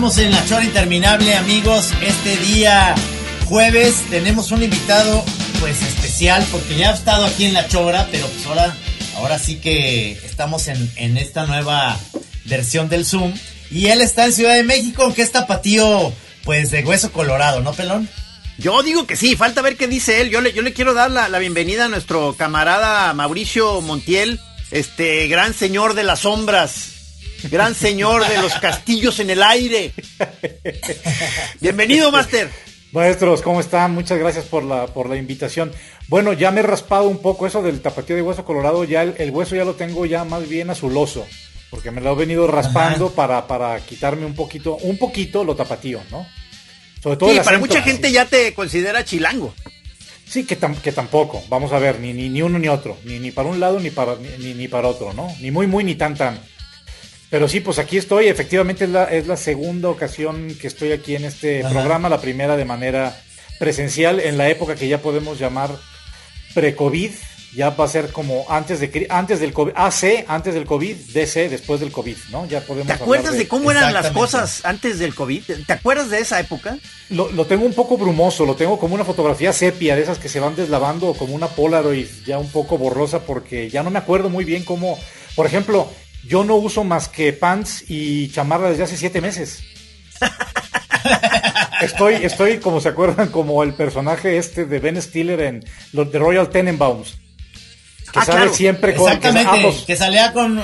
Estamos en la chora interminable, amigos. Este día jueves tenemos un invitado pues especial porque ya ha estado aquí en la chora, pero pues ahora, ahora sí que estamos en, en esta nueva versión del Zoom. Y él está en Ciudad de México, aunque es tapatío pues de hueso colorado, ¿no, pelón? Yo digo que sí, falta ver qué dice él. Yo le, yo le quiero dar la, la bienvenida a nuestro camarada Mauricio Montiel, este gran señor de las sombras, gran señor de los castillos en el aire. Bienvenido, Master. Maestros, ¿cómo están? Muchas gracias por la, por la invitación. Bueno, ya me he raspado un poco eso del tapatío de hueso colorado, ya el, el hueso ya lo tengo ya más bien azuloso, porque me lo he venido raspando para, para quitarme un poquito, un poquito lo tapatío, ¿no? Sobre todo sí, para mucha gente ya te considera chilango. Sí, que, tam, que tampoco, vamos a ver, ni, ni, ni uno ni otro, ni, ni para un lado ni para, ni, ni para otro, ¿no? Ni muy, muy, ni tan, tan. Pero sí, pues aquí estoy. Efectivamente es la, es la segunda ocasión que estoy aquí en este Ajá. programa, la primera de manera presencial, en la época que ya podemos llamar pre-COVID. Ya va a ser como antes de antes del COVID, AC, antes del COVID, DC, después del COVID, ¿no? Ya podemos ¿Te acuerdas de, de, cómo eran las cosas antes del COVID? ¿Te acuerdas de esa época? Lo, lo, tengo un poco brumoso, lo tengo como una fotografía sepia, de esas que se van deslavando, o como una Polaroid ya un poco borrosa, porque ya no me acuerdo muy bien cómo, por ejemplo, yo no uso más que pants y chamarra desde hace siete meses. estoy, estoy, como se acuerdan, como el personaje este de Ben Stiller en los de Royal Tenenbaums. Que ah, sale claro. siempre con. Exactamente, que, que salía con,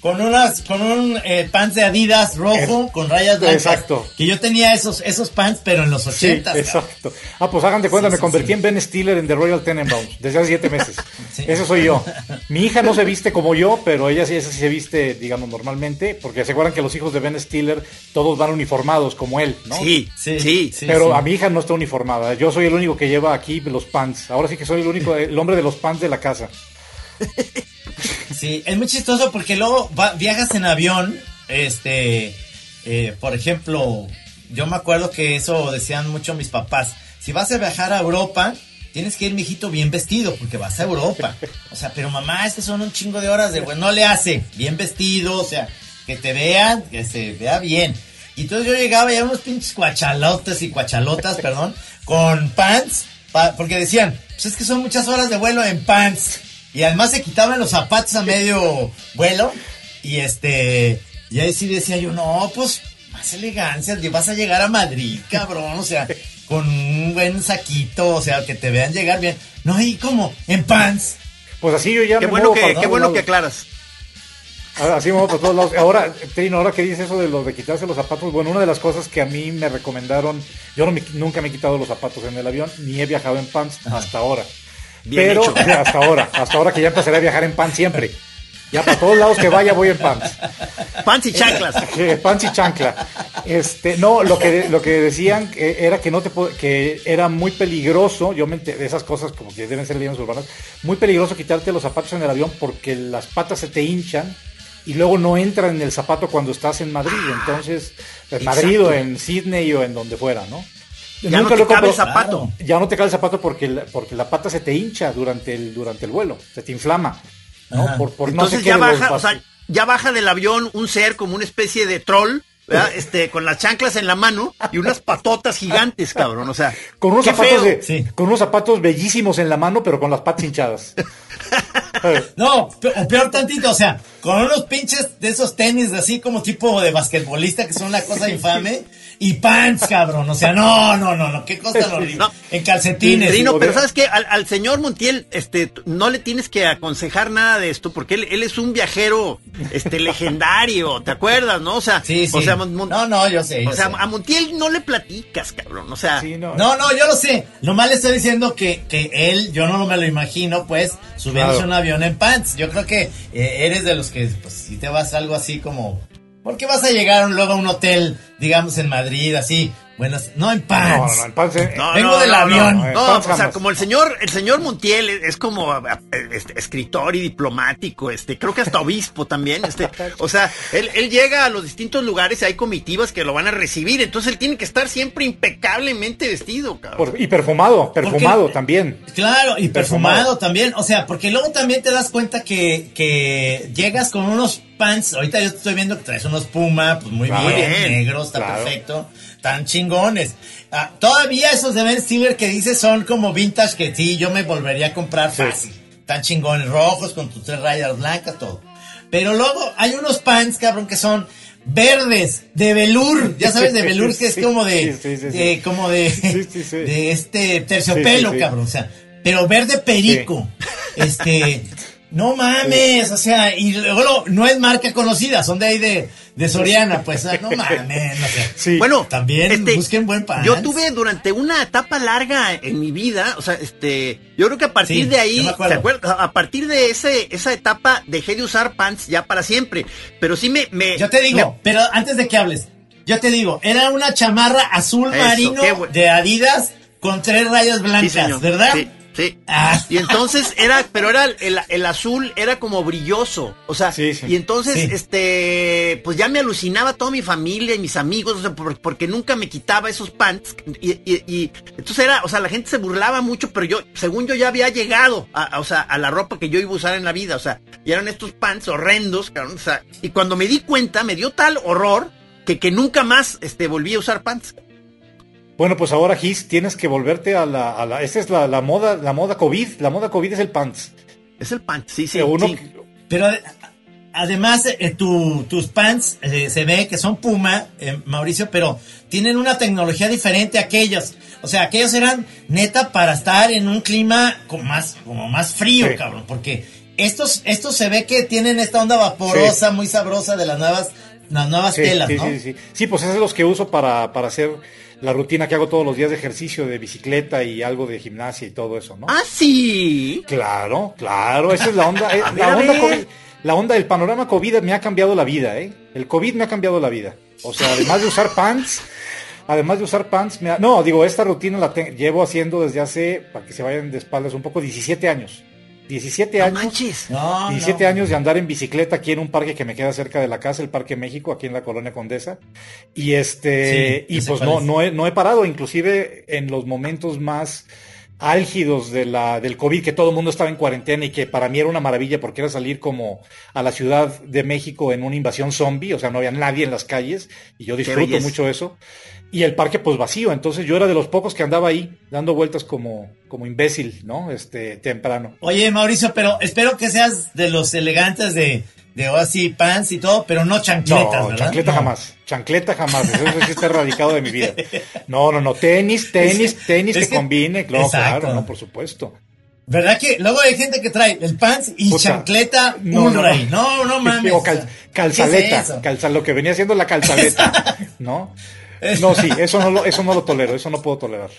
con unas con un eh, pants de Adidas rojo es, con rayas blancas. Exacto. Que yo tenía esos esos pants pero en los 80. Sí, exacto. Ah, pues hagan de cuenta, sí, me convertí sí, en Ben Stiller en The Royal Tenenbaums desde hace siete meses. Ese soy yo. Mi hija no se viste como yo, pero ella sí, esa sí se viste, digamos, normalmente, porque se acuerdan que los hijos de Ben Stiller todos van uniformados como él, ¿no? Sí, sí, sí. Pero a mi hija no está uniformada. Yo soy el único que lleva aquí los pants. Ahora sí que soy el único, el hombre de los pants de la casa. Sí, es muy chistoso porque luego viajas en avión, este, eh, por ejemplo, yo me acuerdo que eso decían mucho mis papás, si vas a viajar a Europa, tienes que ir, mijito, bien vestido, porque vas a Europa. O sea, pero mamá, es que son un chingo de horas de, bueno, no le hace, bien vestido, o sea, que te vean, que se vea bien. Y entonces yo llegaba y unos pinches cuachalotes y cuachalotas, perdón, con pants, pa, porque decían, pues es que son muchas horas de vuelo en pants. Y además se quitaban los zapatos a medio vuelo. Y este. Y ahí sí decía yo, no, pues más elegancia. Vas a llegar a Madrid, cabrón. O sea, con un buen saquito. O sea, que te vean llegar bien. No, ahí como en pants. Pues así yo ya qué me bueno que, para Qué bueno que aclaras. Así me por todos lados. Ahora, Trino, ahora que dices eso de lo de quitarse los zapatos, bueno, una de las cosas que a mí me recomendaron, yo no me, nunca me he quitado los zapatos en el avión, ni he viajado en pants Ajá. hasta ahora. Bien pero hecho. hasta ahora, hasta ahora que ya empezaré a viajar en pan siempre. Ya para todos lados que vaya voy en pants. Pants y chanclas. pants y chancla. Este, no, lo que lo que decían era que no te que era muy peligroso, yo me de esas cosas como que deben ser leyendas urbanas, muy peligroso quitarte los zapatos en el avión porque las patas se te hinchan y luego no entran en el zapato cuando estás en Madrid, entonces en Madrid o en Sydney o en donde fuera, ¿no? Ya Nunca no te cabe el zapato. Ya no te cabe el zapato porque la, porque la pata se te hincha durante el, durante el vuelo, se te inflama. ¿no? Por, por Entonces no ya baja, o sea, ya baja del avión un ser como una especie de troll. ¿verdad? Este, con las chanclas en la mano y unas patotas gigantes, cabrón. O sea, con unos zapatos de, sí. con unos zapatos bellísimos en la mano, pero con las patas hinchadas. no, o peor tantito, o sea, con unos pinches de esos tenis así como tipo de basquetbolista que son una cosa infame y pants, cabrón. O sea, no, no, no, no, qué cosa horrible. No. En calcetines. Rino, pero sabes que al, al, señor Montiel, este, no le tienes que aconsejar nada de esto, porque él, él es un viajero, este, legendario, ¿te acuerdas, no? O sea, sí, sí. o sea, Mon no, no, yo sé. Yo o sea, sé. a Montiel no le platicas, cabrón. O sea, sí, no. no, no, yo lo sé. Nomás le estoy diciendo que, que él, yo no me lo imagino, pues, subiéndose claro. un avión en pants. Yo creo que eh, eres de los que, pues, si te vas algo así como ¿Por qué vas a llegar luego a un hotel, digamos, en Madrid, así? Bueno, no en pants. No, no, en pants. Eh. No, Vengo no, del avión. No, no o sea, como el señor, el señor Montiel es como este, escritor y diplomático, este, creo que hasta obispo también, este, o sea, él, él llega a los distintos lugares y hay comitivas que lo van a recibir, entonces él tiene que estar siempre impecablemente vestido, cabrón. Por, y perfumado, perfumado porque, también. Claro, y perfumado, perfumado, también, o sea, porque luego también te das cuenta que, que llegas con unos pants, ahorita yo estoy viendo que traes unos Puma, pues muy Claro. bien, bien, negros, está claro. perfecto, tan chingones. Ah, todavía esos de Ben Stiller que dices son como vintage que sí, yo me volvería a comprar Sí. fácil. Tan chingones, rojos, con tus tres rayas blancas, todo. Pero luego hay unos pants, cabrón, que son verdes, de velour, ya sabes, de velour, que es como de, sí, sí, de- como de, Sí, sí, sí. de este terciopelo, cabrón, o sea, pero verde perico, este, no mames, o sea, y luego no es marca conocida, son de ahí de, de Soriana, pues, o sea, no mames, no sé. Sí. Bueno, También este, busquen buen pants. Yo tuve durante una etapa larga en mi vida, o sea, este, yo creo que a partir Sí, de ahí. ¿te acuerdas? A partir de ese, esa etapa dejé de usar pants ya para siempre. Pero sí me, me Yo te digo, pero antes de que hables, yo te digo, era una chamarra azul Eso, marino de Adidas con tres rayas blancas. ¿verdad? Sí, sí. Ah. Y entonces era, pero era el, el azul era como brilloso, o sea, Sí, sí. y entonces, Sí. este, pues ya me alucinaba toda mi familia y mis amigos, o sea, por- porque nunca me quitaba esos pants y, y- y entonces era, o sea, la gente se burlaba mucho, pero yo, según yo ya había llegado, a, a- o sea, a la ropa que yo iba a usar en la vida, o sea, y eran estos pants horrendos, cabrón, o sea, y cuando me di cuenta, me dio tal horror que, que nunca más, este, volví a usar pants. Bueno, pues ahora Gis, tienes que volverte a la, a la esa es la, la moda, la moda COVID, la moda COVID es el pants. Es el pants, sí, sí, uno- sí. Pero ade- además, eh, tu- tus pants eh, se ve que son Puma, eh, Mauricio, pero tienen una tecnología diferente a aquellos. O sea, aquellos eran neta para estar en un clima como más, como más frío, Sí. cabrón. Porque estos, estos se ve que tienen esta onda vaporosa, muy sabrosa de las nuevas, las nuevas Sí, telas, sí, ¿no? sí, sí. Sí, pues esos son los que uso para, para hacer la rutina que hago todos los días de ejercicio, de bicicleta y algo de gimnasia y todo eso, ¿no? Ah, sí. Claro, claro, esa es la onda. eh, la onda. COVID, la onda del panorama COVID me ha cambiado la vida, ¿eh? El COVID me ha cambiado la vida. O sea, además de usar pants, además de usar pants, me ha- no, digo, esta rutina la te- llevo haciendo desde hace, para que se vayan de espaldas un poco, 17 años. 17 No años. manches. No, 17 no. años de andar en bicicleta aquí en un parque que me queda cerca de la casa, el Parque México, aquí en la Colonia Condesa. Y este, Sí, y pues no, no he, no he parado, inclusive en los momentos más álgidos de la, del COVID, que todo el mundo estaba en cuarentena y que para mí era una maravilla porque era salir como a la Ciudad de México en una invasión zombie, o sea, no había nadie en las calles y yo disfruto mucho eso. Y el parque pues vacío, entonces yo era de los pocos que andaba ahí dando vueltas como, como imbécil, ¿no? Este, temprano. Oye, Mauricio, pero espero que seas de los elegantes de, de así pants y todo, pero no chancletas, No, ¿verdad? chancleta No. jamás. Chancleta jamás. Eso, sí está erradicado de mi vida. No, no, no. Tenis, tenis, tenis es que, que- combine. No, claro, no, por supuesto. ¿Verdad que luego hay gente que trae el pants y Puta, chancleta no, no, Ulray? no. No, mames. O cal- calzaleta. ¿Qué es calza- lo que venía siendo la calzaleta. ¿No? No, sí, eso no lo, eso no lo tolero, eso no puedo tolerar.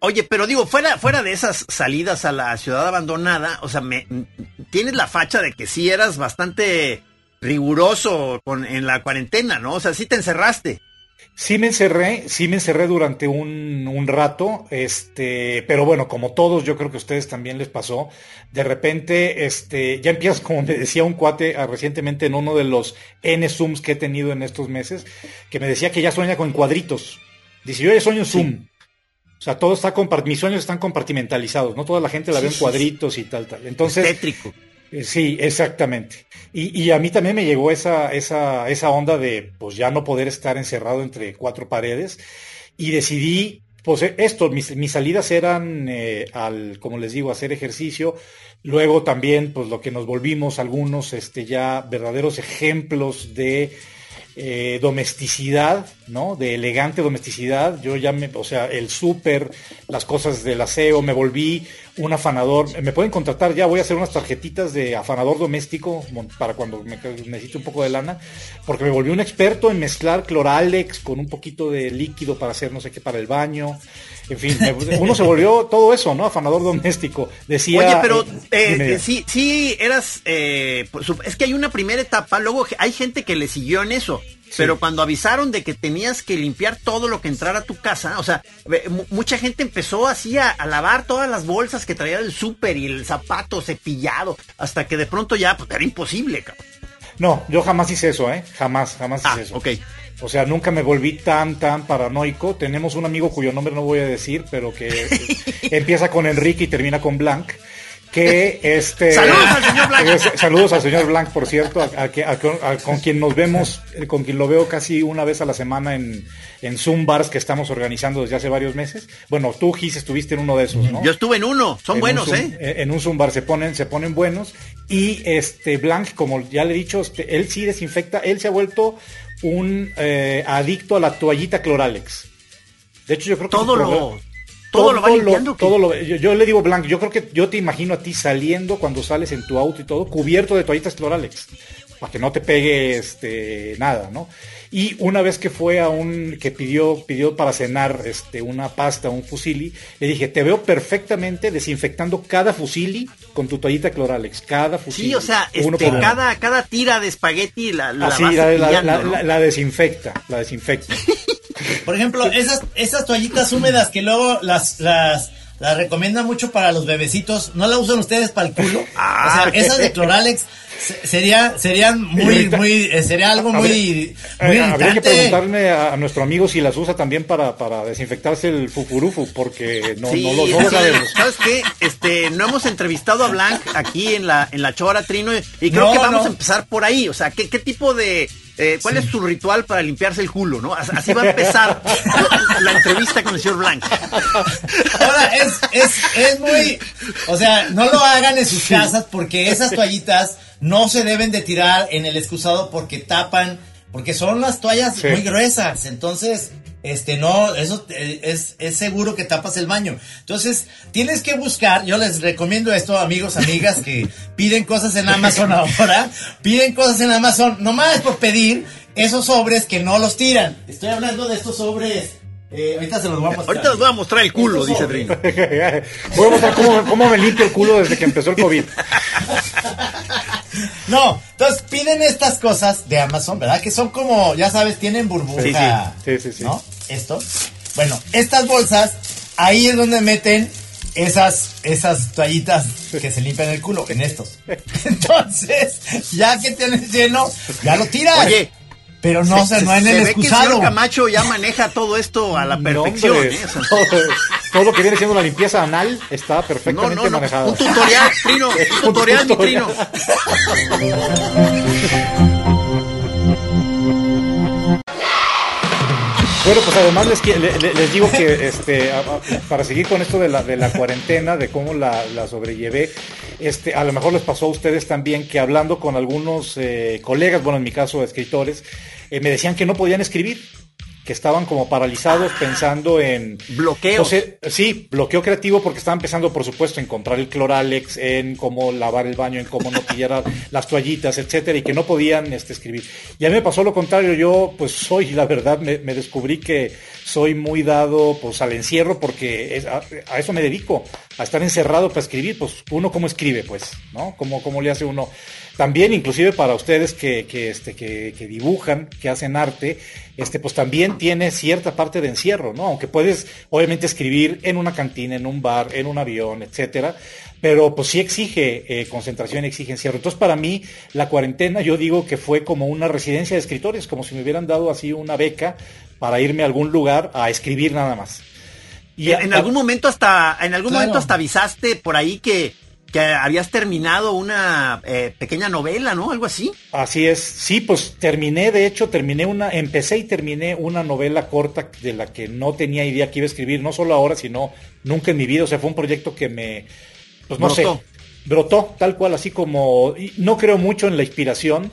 Oye, pero digo, fuera, fuera de esas salidas a la ciudad abandonada, o sea, me, tienes la facha de que sí eras bastante riguroso con, en la cuarentena, ¿no? O sea, sí te encerraste. Sí me encerré, sí me encerré durante un, un rato, este, pero bueno, como todos, yo creo que a ustedes también les pasó, de repente, este, ya empiezas, como me decía un cuate ah, recientemente en uno de los N Zooms que he tenido en estos meses, que me decía que ya sueña con cuadritos. Dice, yo ya sueño en Zoom. O sea, todo está mis sueños están compartimentalizados, no toda la gente la ve en sí, cuadritos y tal, tal. Entonces, Tétrico. Eh, Sí, exactamente. Y, a mí también me llegó esa, esa, esa onda de pues ya no poder estar encerrado entre cuatro paredes y decidí, pues eh, esto, mis, mis salidas eran eh, al, como les digo, hacer ejercicio. Luego también, pues lo que nos volvimos algunos, este, ya verdaderos ejemplos de domesticidad, ¿no? De elegante domesticidad. Yo ya me, o sea, el súper, las cosas del aseo, me volví un afanador. Me pueden contratar ya, voy a hacer unas tarjetitas de afanador doméstico para cuando me necesite un poco de lana, porque me volví un experto en mezclar cloralex con un poquito de líquido para hacer no sé qué para el baño. En fin, me- uno se volvió todo eso, ¿no? Afanador doméstico. Decía. Oye, pero eh, eh, sí, sí eras, eh, su- es que hay una primera etapa, luego hay gente que le siguió en eso, pero cuando avisaron de que tenías que limpiar todo lo que entrara a tu casa, o sea, mucha gente empezó así a, a lavar todas las bolsas que traía del súper y el zapato cepillado, hasta que de pronto ya pues, era imposible, cabrón. No, yo jamás hice eso, ¿eh? Jamás, jamás Ah, hice eso. ok. O sea, nunca me volví tan, tan paranoico. Tenemos un amigo cuyo nombre no voy a decir, pero que empieza con Enrique y termina con Blanc, que este saludos al señor Blanc. eh, saludos al señor Blanc por cierto con quien nos vemos eh, con quien lo veo casi una vez a la semana en, en Zoom bars que estamos organizando desde hace varios meses. Bueno tú Gis estuviste en uno de esos no yo estuve en uno son buenos eh en un Zoom bar se ponen se ponen buenos. Y este Blanc como ya le he dicho este, él sí desinfecta él se ha vuelto un eh, adicto a la toallita Cloralex. De hecho yo creo que todo lo todo, lo va limpiando. todo lo, yo, le digo Blanc, yo creo que yo te imagino a ti saliendo cuando sales en tu auto y todo, cubierto de toallitas cloralex, para que no te pegue este, nada, ¿no? Y una vez que fue a un, que pidió, pidió para cenar este, una pasta, un fusili, le dije, te veo perfectamente desinfectando cada fusili con tu toallita cloralex, cada fusili. Sí, o sea, este, cada, cada tira de espagueti la, la, Así, la, la, desinfecta, la desinfecta. Por ejemplo, esas, esas toallitas húmedas que luego las, las, las recomiendan mucho para los bebecitos, ¿no la usan ustedes para el culo? o sea, ah. esas de Cloralex sería serían muy muy eh, sería algo muy, muy habría que preguntarme a, nuestro amigo si las usa también para, para desinfectarse el fufurufu porque no, no, lo, no sabemos sabes qué este no hemos entrevistado a Blanc aquí en la en la chora Trino y creo que vamos a empezar por ahí. O sea qué, qué tipo de eh, ¿Cuál es tu ritual para limpiarse el culo? ¿no? Así va a empezar la, entrevista con el señor Blanc. Ahora, es, es, es muy. O sea, no lo hagan en sus casas porque esas toallitas no se deben de tirar en el excusado porque tapan, porque son las toallas muy gruesas, entonces, este, no, eso es, es seguro que tapas el baño. Entonces, tienes que buscar, yo les recomiendo esto, amigos, amigas, que piden cosas en Amazon ahora, piden cosas en Amazon, nomás por pedir esos sobres que no los tiran. Estoy hablando de estos sobres eh, ahorita se los voy a mostrar. Ahorita les voy a mostrar el culo, dice Trino. voy a mostrar cómo, cómo, me limpio el culo desde que empezó el COVID. No, entonces piden estas cosas de Amazon, ¿verdad? Que son como, ya sabes, tienen burbuja. Sí, sí, sí. ¿No? Esto. Bueno, estas bolsas, ahí es donde meten esas, esas toallitas que se limpian el culo, en estos. Entonces, ya que tienes lleno, ya lo tiras. Oye, pero no, se, no en el excusado. Que el Camacho ya maneja todo esto a la perfección. ¿eh? todo, lo que viene siendo la limpieza anal está perfectamente manejado. Un tutorial, Trino. Un tutorial, mi Trino. Bueno, pues además les, digo que este, para seguir con esto de la, de la cuarentena, de cómo la, la, sobrellevé, este, a lo mejor les pasó a ustedes también que hablando con algunos eh, colegas, bueno, en mi caso escritores, eh, me decían que no podían escribir, que estaban como paralizados pensando en... Bloqueo. sí, bloqueo creativo porque estaban pensando, por supuesto, en comprar el cloralex, en cómo lavar el baño, en cómo no pillar las toallitas, etcétera, y que no podían este, escribir. Y a mí me pasó lo contrario, yo pues soy, la verdad, me, descubrí que soy muy dado pues al encierro porque a, eso me dedico, a estar encerrado para escribir, pues uno cómo escribe, pues, ¿no? ¿Cómo, cómo le hace uno? También, inclusive para ustedes que, este, que, dibujan, que hacen arte, este, pues también tiene cierta parte de encierro, ¿no? Aunque puedes, obviamente, escribir en una cantina, en un bar, en un avión, etcétera, pero pues sí exige eh, concentración, exige encierro. Entonces, para mí, la cuarentena, yo digo que fue como una residencia de escritores, como si me hubieran dado así una beca para irme a algún lugar a escribir nada más. Y en, algún momento hasta, en algún momento hasta avisaste por ahí que que habías terminado una eh, pequeña novela, ¿no? Algo así. Así es. Sí, pues terminé, de hecho, terminé una, empecé y terminé una novela corta de la que no tenía idea que iba a escribir, no solo ahora, sino nunca en mi vida. O sea, fue un proyecto que me, pues no sé, brotó tal cual, así como, no creo mucho en la inspiración.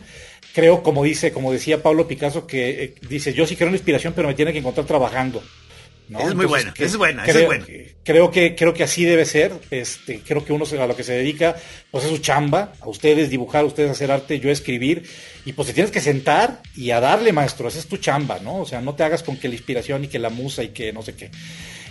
Creo, como dice, como decía Pablo Picasso, que eh, dice, yo sí creo en la inspiración, pero me tiene que encontrar trabajando. Es muy buena, es buena, creo, es buena. Creo que, creo que así debe ser. Este, creo que uno a lo que se dedica, pues es su chamba, a ustedes dibujar, a ustedes hacer arte, yo escribir, y pues te tienes que sentar y a darle, maestro, esa es tu chamba, ¿no? O sea, no te hagas con que la inspiración y que la musa y que no sé qué.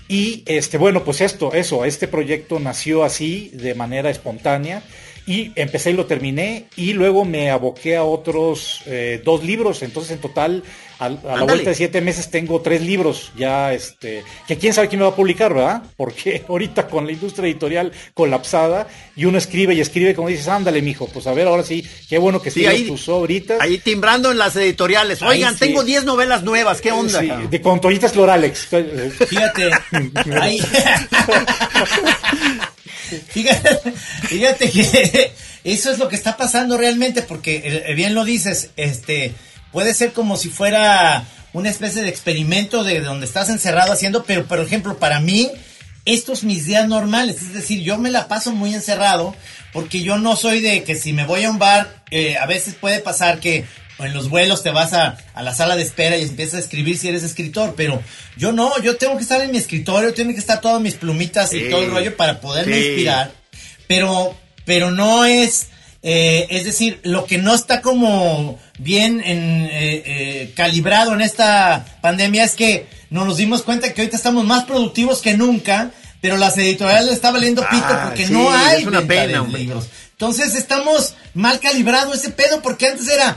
Y este, bueno, pues esto, eso, este proyecto nació así, de manera espontánea, y empecé y lo terminé, y luego me aboqué a otros eh, dos libros, entonces en total a, la vuelta de siete meses tengo tres libros ya, este, que quién sabe quién me va a publicar, ¿verdad? Porque ahorita con la industria editorial colapsada y uno escribe y escribe como dices, ándale, mijo, pues a ver, ahora sí, qué bueno que escribes tus ahorita. Ahí timbrando en las editoriales. Oigan, tengo diez novelas nuevas, ¿qué onda? Sí, de con Floralex. Fíjate, ahí... fíjate, fíjate que eso es lo que está pasando realmente, porque eh, bien lo dices, este, puede ser como si fuera una especie de experimento de donde estás encerrado haciendo, pero por ejemplo, para mí, estos mis días normales, es decir, yo me la paso muy encerrado, porque yo no soy de que si me voy a un bar, eh, a veces puede pasar que en los vuelos te vas a, a, la sala de espera y empiezas a escribir si eres escritor, pero yo no, yo tengo que estar en mi escritorio, tienen que estar todas mis plumitas y todo el rollo para poderme inspirar, pero, pero no es, eh, es decir, lo que no está como bien en, eh, eh, calibrado en esta pandemia es que nos dimos cuenta que ahorita estamos más productivos que nunca, pero las editoriales le está valiendo pito Ah, porque sí, no hay es una venta pena, de hombre. libros. Entonces estamos mal calibrado ese pedo porque antes era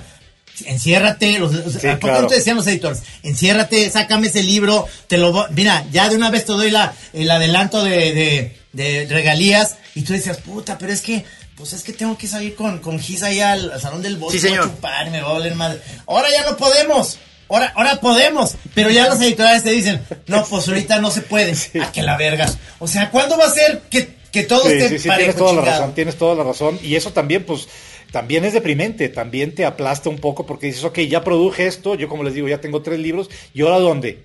enciérrate, los, Sí, ¿a poco claro. no te decían los editores? Enciérrate, sácame ese libro, te lo mira, ya de una vez te doy la, el adelanto de, de, de regalías y tú decías, puta, pero es que, pues es que tengo que salir con, con Gis ahí al, al salón del bosque Sí, señor. a chupar y me va a madre. Ahora ya no podemos. Ahora, ahora podemos, pero ya los editoriales te dicen, no, pues ahorita no se puede. A que la vergas. O sea, ¿cuándo va a ser que, que todo Sí, esté sí, sí, parejo, tienes toda la razón, tienes toda la razón. Y eso también, pues, también es deprimente, también te aplasta un poco porque dices, ok, ya produje esto, yo como les digo, ya tengo tres libros, ¿y ahora dónde?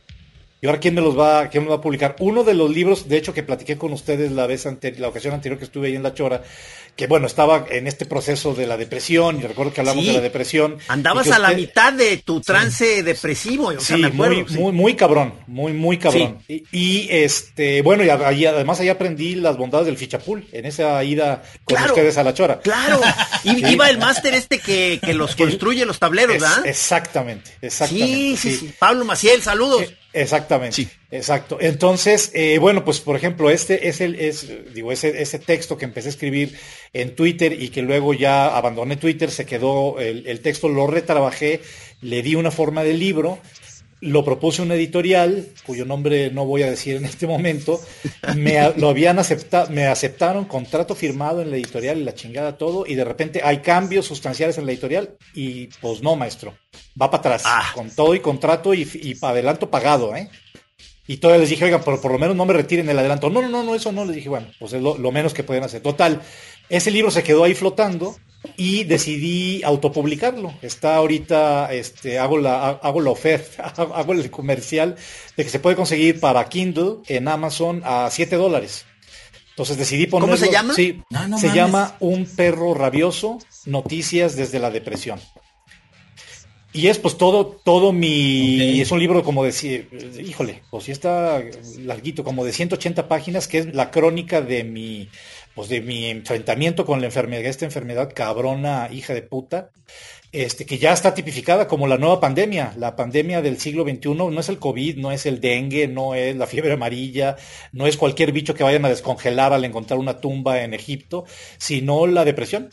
¿Y ahora quién me los va, quién me los va a publicar? Uno de los libros, de hecho, que platiqué con ustedes la vez ante- la ocasión anterior que estuve ahí en La Chora, que bueno, estaba en este proceso de la depresión, y recuerdo que hablamos Sí. de la depresión. Andabas y a la mitad de tu trance depresivo, o sea, Sí, me acuerdo. muy, muy, muy cabrón, muy, muy cabrón. Y, y, este, bueno, y ahí- además ahí aprendí las bondades del fichapul en esa ida con Claro. ustedes a la chora. Claro, I- iba el máster este que, que los construye los tableros, Es- ¿verdad? exactamente, exactamente. sí, sí, sí. Pablo Maciel, saludos. Eh, Exactamente, Sí. exacto. Entonces, eh, bueno, pues por ejemplo, este es el, es, digo, ese, ese texto que empecé a escribir en Twitter y que luego ya abandoné Twitter, se quedó el, el texto, lo retrabajé, le di una forma de libro, lo propuse a una editorial, cuyo nombre no voy a decir en este momento, me a- lo habían aceptado, me aceptaron contrato firmado en la editorial y la chingada todo, y de repente hay cambios sustanciales en la editorial, y pues no, maestro, va para atrás, Ah. con todo y contrato y, y adelanto pagado, ¿eh? Y todavía les dije, oigan, por, por lo menos no me retiren el adelanto. No, no, no, no, eso no. Les dije, bueno, pues es lo, lo menos que pueden hacer. Total, ese libro se quedó ahí flotando y decidí autopublicarlo. Está ahorita, este, hago la, hago la oferta, hago el comercial de que se puede conseguir para Kindle en Amazon a 7 dólares. Entonces decidí ponerlo. se llama? Sí, No, no se mames. llama Un perro rabioso, noticias desde la depresión. Y es pues todo, todo mi, es un libro como de, híjole, pues sí está larguito, como de 180 páginas, que es la crónica de mi, pues de mi enfrentamiento con la enfermedad, esta enfermedad cabrona, hija de puta, este, que ya está tipificada como la nueva pandemia, la pandemia del siglo XXI, no es el COVID, no es el dengue, no es la fiebre amarilla, no es cualquier bicho que vayan a descongelar al encontrar una tumba en Egipto, sino la depresión.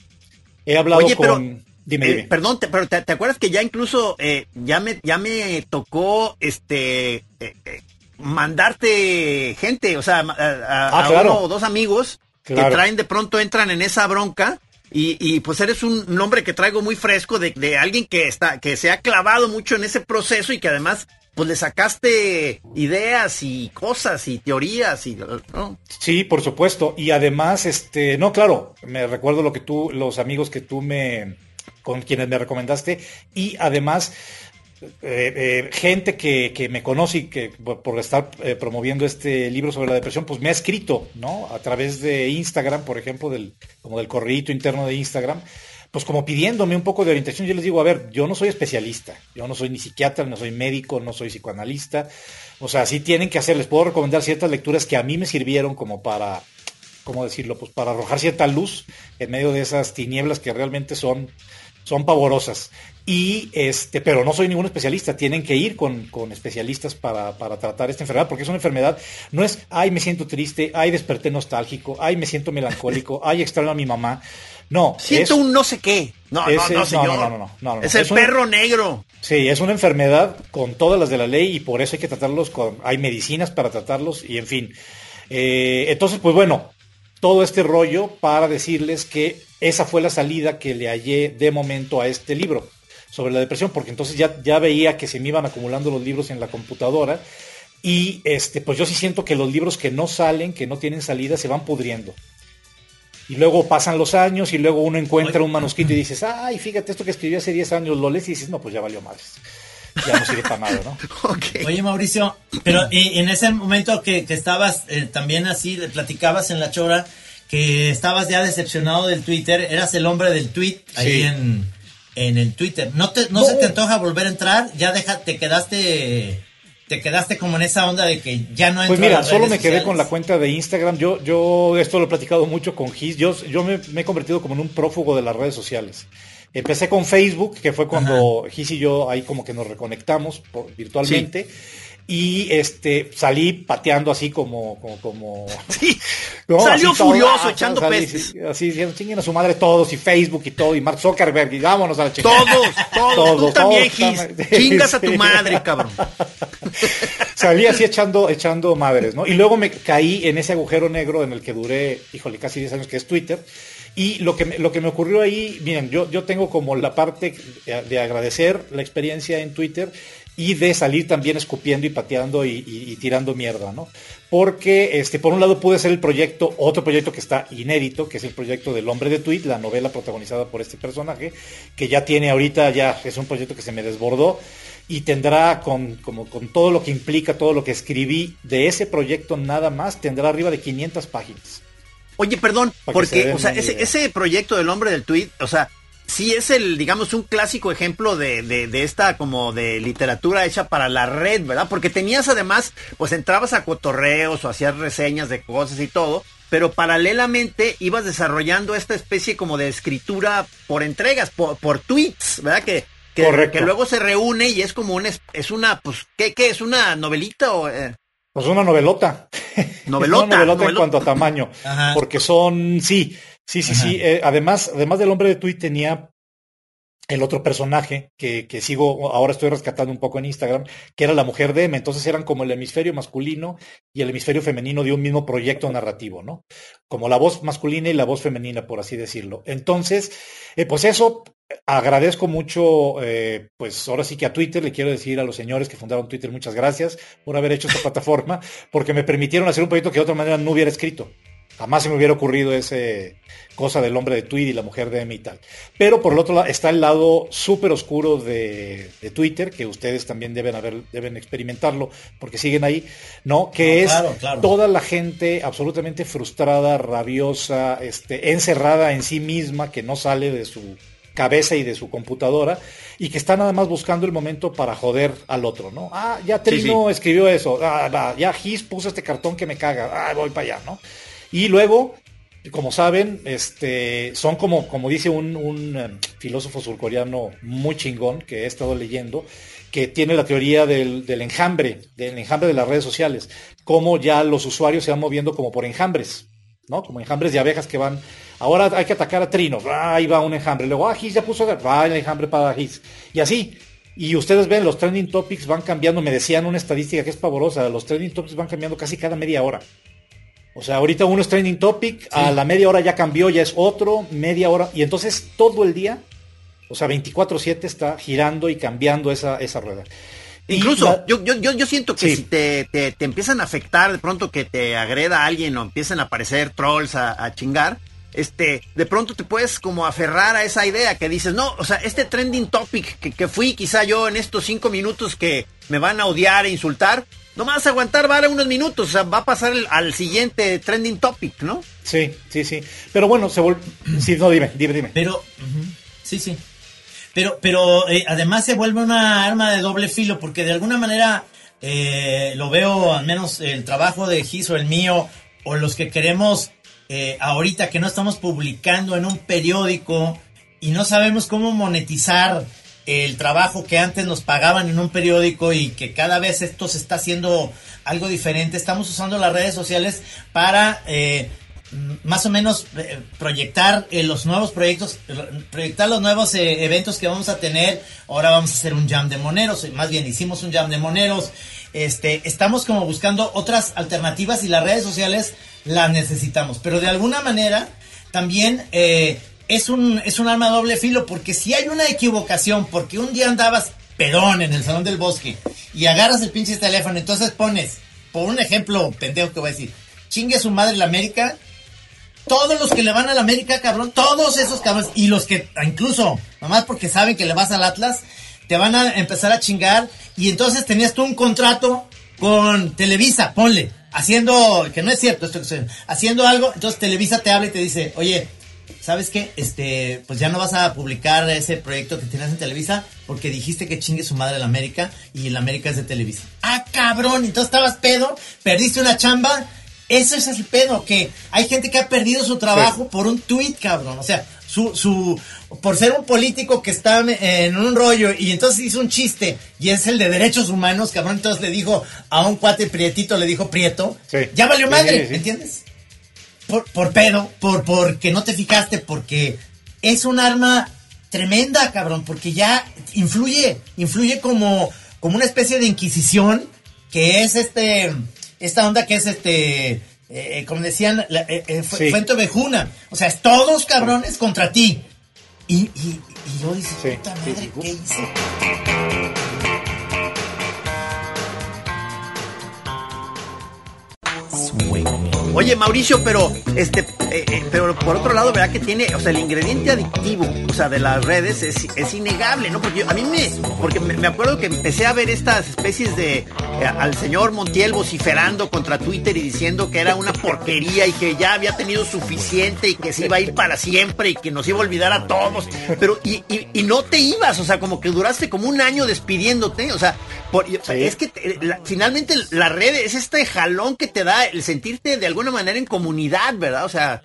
He hablado Oye, pero, con... Dime, Eh, perdón, te- pero te, te acuerdas que ya incluso eh, ya me ya me tocó este eh, eh, mandarte gente, o sea, a, a- Ah, a claro. uno o dos amigos que traen de pronto entran en esa bronca y, y, pues eres un nombre que traigo muy fresco de, de alguien que está que se ha clavado mucho en ese proceso y que además pues le sacaste ideas y cosas y teorías y ¿no? Sí, por supuesto. Y además, este, no, claro, me recuerdo lo que tú, los amigos que tú me, con quienes me recomendaste. Y además, eh, eh, gente que, me conoce y que por estar eh, promoviendo este libro sobre la depresión, pues me ha escrito, ¿no? A través de Instagram, por ejemplo, del, como del correíto interno de Instagram, pues como pidiéndome un poco de orientación. Yo les digo, a ver, yo no soy especialista, yo no soy ni psiquiatra, no soy médico, no soy psicoanalista. O sea, sí tienen que hacer, les puedo recomendar ciertas lecturas que a mí me sirvieron como para, ¿cómo decirlo? Pues para arrojar cierta luz en medio de esas tinieblas que realmente son, son pavorosas. Y este, pero no soy ningún especialista, tienen que ir con, con especialistas para, para tratar esta enfermedad, porque es una enfermedad, no es, ay, me siento triste, ay, desperté nostálgico, ay, me siento melancólico, ay, extraño a mi mamá. No, siento es- un no sé qué. No, es- no, no, no, señor. no, no, no, no, no. Es el Es un- perro negro. Sí, es una enfermedad con todas las de la ley y por eso hay que tratarlos con, hay medicinas para tratarlos y en fin. Eh, entonces, pues bueno, todo este rollo para decirles que esa fue la salida que le hallé de momento a este libro sobre la depresión, porque entonces ya, ya veía que se me iban acumulando los libros en la computadora y este, pues yo sí siento que los libros que no salen, que no tienen salida, se van pudriendo. y luego pasan los años y luego uno encuentra un manuscrito y dices, ay, fíjate esto que escribí hace 10 años, lo lees y dices, no, pues ya valió madres. Ya no sirve para nada, ¿no? Oye, Mauricio, pero en ese momento que, estabas eh, también así, platicabas en la chora, que estabas ya decepcionado del Twitter, eras el hombre del tweet ahí en, en el Twitter. ¿No, te, no, se te antoja volver a entrar? ¿Ya deja, te quedaste te quedaste como en esa onda de que ya no Pues mira, solo me quedé con la cuenta de Instagram. Yo, yo esto lo he platicado mucho con Gis. Yo, yo me, he convertido como en un prófugo de las redes sociales. Empecé con Facebook, que fue cuando Gis y yo ahí como que nos reconectamos virtualmente y este salí pateando así como como, como sí. salió furioso echando peces. así diciendo chinguen a su madre todos y Facebook y todo y Mark Zuckerberg y vámonos a la chingada. Todos todos, todos tú también Gis. chingas a tu madre cabrón. Salí así echando echando madres no y luego me caí en ese agujero negro en el que duré híjole casi 10 años que es Twitter. Y lo que, me, lo que me ocurrió ahí, miren, yo, yo tengo como la parte de agradecer la experiencia en Twitter y de salir también escupiendo y pateando y, tirando mierda, ¿no? Porque, este, por un lado pude ser el proyecto, otro proyecto que está inédito, que es el proyecto del hombre de tweet, la novela protagonizada por este personaje, que ya tiene ahorita, ya es un proyecto que se me desbordó y tendrá con, como, con todo lo que implica, todo lo que escribí de ese proyecto nada más, tendrá arriba de 500 páginas. Oye, perdón, porque, o sea, ese, ese proyecto del hombre del tweet, o sea, sí es el, digamos, un clásico ejemplo de, de, esta como de literatura hecha para la red, ¿verdad? Porque tenías además, pues entrabas a cotorreos o hacías reseñas de cosas y todo, pero paralelamente ibas desarrollando esta especie como de escritura por entregas, por, por tweets, ¿verdad? Que, que, que, luego se reúne y es como un, es una, pues, ¿qué, qué es? ¿Una novelita o...? Eh? Pues una novelota. Novelota. una novelota en cuanto a tamaño. Porque son, sí, Sí, sí, sí. Eh, además, además del hombre de tweet tenía el otro personaje que, que, sigo, ahora estoy rescatando un poco en Instagram, que era la mujer de M. Entonces eran como el hemisferio masculino y el hemisferio femenino de un mismo proyecto narrativo, ¿no? Como la voz masculina y la voz femenina, por así decirlo. Entonces, eh, pues eso, agradezco mucho, eh, pues ahora sí que a Twitter le quiero decir a los señores que fundaron Twitter muchas gracias por haber hecho esta plataforma, porque me permitieron hacer un proyecto que de otra manera no hubiera escrito. Jamás se me hubiera ocurrido ese cosa del hombre de Tweet y la mujer de M y tal. Pero por el otro lado está el lado súper oscuro de, Twitter, que ustedes también deben haber, deben experimentarlo, porque siguen ahí, ¿no? Que es toda la gente absolutamente frustrada, rabiosa, este, encerrada en sí misma, que no sale de su cabeza y de su computadora y que está nada más buscando el momento para joder al otro, ¿no? Ah, ya Trino escribió eso, ah, ya Gis puso este cartón que me caga, ah, voy para allá, ¿no? Y luego, como saben, este, son como, como dice un, em, filósofo surcoreano muy chingón que he estado leyendo, que tiene la teoría del, enjambre, del enjambre de las redes sociales, cómo ya los usuarios se van moviendo como por enjambres, ¿no? Como enjambres de abejas que van, ahora hay que atacar a Trino, ah, ahí va un enjambre, luego, ah, Gis ya puso, va el enjambre para Gis, y así. Y ustedes ven, los trending topics van cambiando, me decían una estadística que es pavorosa, los trending topics van cambiando casi cada media hora. O sea, ahorita uno es trending topic, a la media hora ya cambió, ya es otro, media hora, y entonces todo el día, o sea, 24/7 está girando y cambiando esa, esa rueda. Incluso, yo, yo, yo, siento que si te, te, empiezan a afectar de pronto que te agreda alguien o empiezan a aparecer trolls a, chingar, este, de pronto te puedes como aferrar a esa idea que dices, no, o sea, este trending topic que, que fui quizá yo en estos cinco minutos que me van a odiar e insultar, no más aguantar vale unos minutos, o sea, va a pasar al siguiente trending topic, ¿no? Sí, sí, sí. Pero bueno, se vuelve... Sí, no, dime, dime, dime. Pero, sí, sí. Pero, pero eh, además se vuelve una arma de doble filo, porque de alguna manera eh, lo veo, al menos el trabajo de Gis o el mío, o los que queremos eh, ahorita que no estamos publicando en un periódico y no sabemos cómo monetizar el trabajo que antes nos pagaban en un periódico y que cada vez esto se está haciendo algo diferente. Estamos usando las redes sociales para eh, más o menos eh, proyectar eh, los nuevos proyectos, proyectar los nuevos eventos que vamos a tener. Ahora vamos a hacer un jam de moneros, más bien hicimos un jam de moneros. Este, estamos como buscando otras alternativas y las redes sociales las necesitamos, pero de alguna manera también es un, es un arma doble filo, porque si hay una equivocación, porque un día andabas pedón en el salón del bosque y agarras el pinche teléfono, entonces pones, por un ejemplo pendejo que voy a decir, chingue a su madre la América, todos los que le van a la América, cabrón, todos esos cabrones, y los que incluso, nomás porque saben que le vas al Atlas, te van a empezar a chingar, y entonces tenías tú un contrato con Televisa, ponle, haciendo, que no es cierto esto que estoy haciendo algo, entonces Televisa te habla y te dice, oye, ¿sabes qué? Este, pues ya no vas a publicar ese proyecto que tienes en Televisa porque dijiste que chingue su madre la América y la América es de Televisa. Ah, cabrón, entonces estabas pedo, perdiste una chamba. Eso es el pedo, que hay gente que ha perdido su trabajo por un tuit, cabrón. O sea, su, su, por ser un político que está en un rollo y entonces hizo un chiste y es el de derechos humanos, cabrón, entonces le dijo a un cuate prietito, le dijo prieto, ya valió madre, ¿entiendes? Por, por pedo, por porque no te fijaste, porque es un arma tremenda, cabrón, porque ya influye, influye como, como una especie de inquisición, que es este, esta onda que es este, eh, como decían, la, eh, eh Fuente Ovejuna, o sea, es todos cabrones contra ti. Y, y, y yo dije, puta madre, ¿qué hice? Oye, Mauricio, pero este, eh, eh, pero por otro lado, ¿verdad que tiene, o sea, el ingrediente adictivo, o sea, de las redes es, es innegable, ¿no? Porque a mí me, porque me, acuerdo que empecé a ver estas especies de eh, al señor Montiel vociferando contra Twitter y diciendo que era una porquería y que ya había tenido suficiente y que se iba a ir para siempre y que nos iba a olvidar a todos, pero y, y, no te ibas, o sea, como que duraste como un año despidiéndote, o sea, es que finalmente la red es este jalón que te da el sentirte de alguna manera en comunidad, ¿verdad? O sea...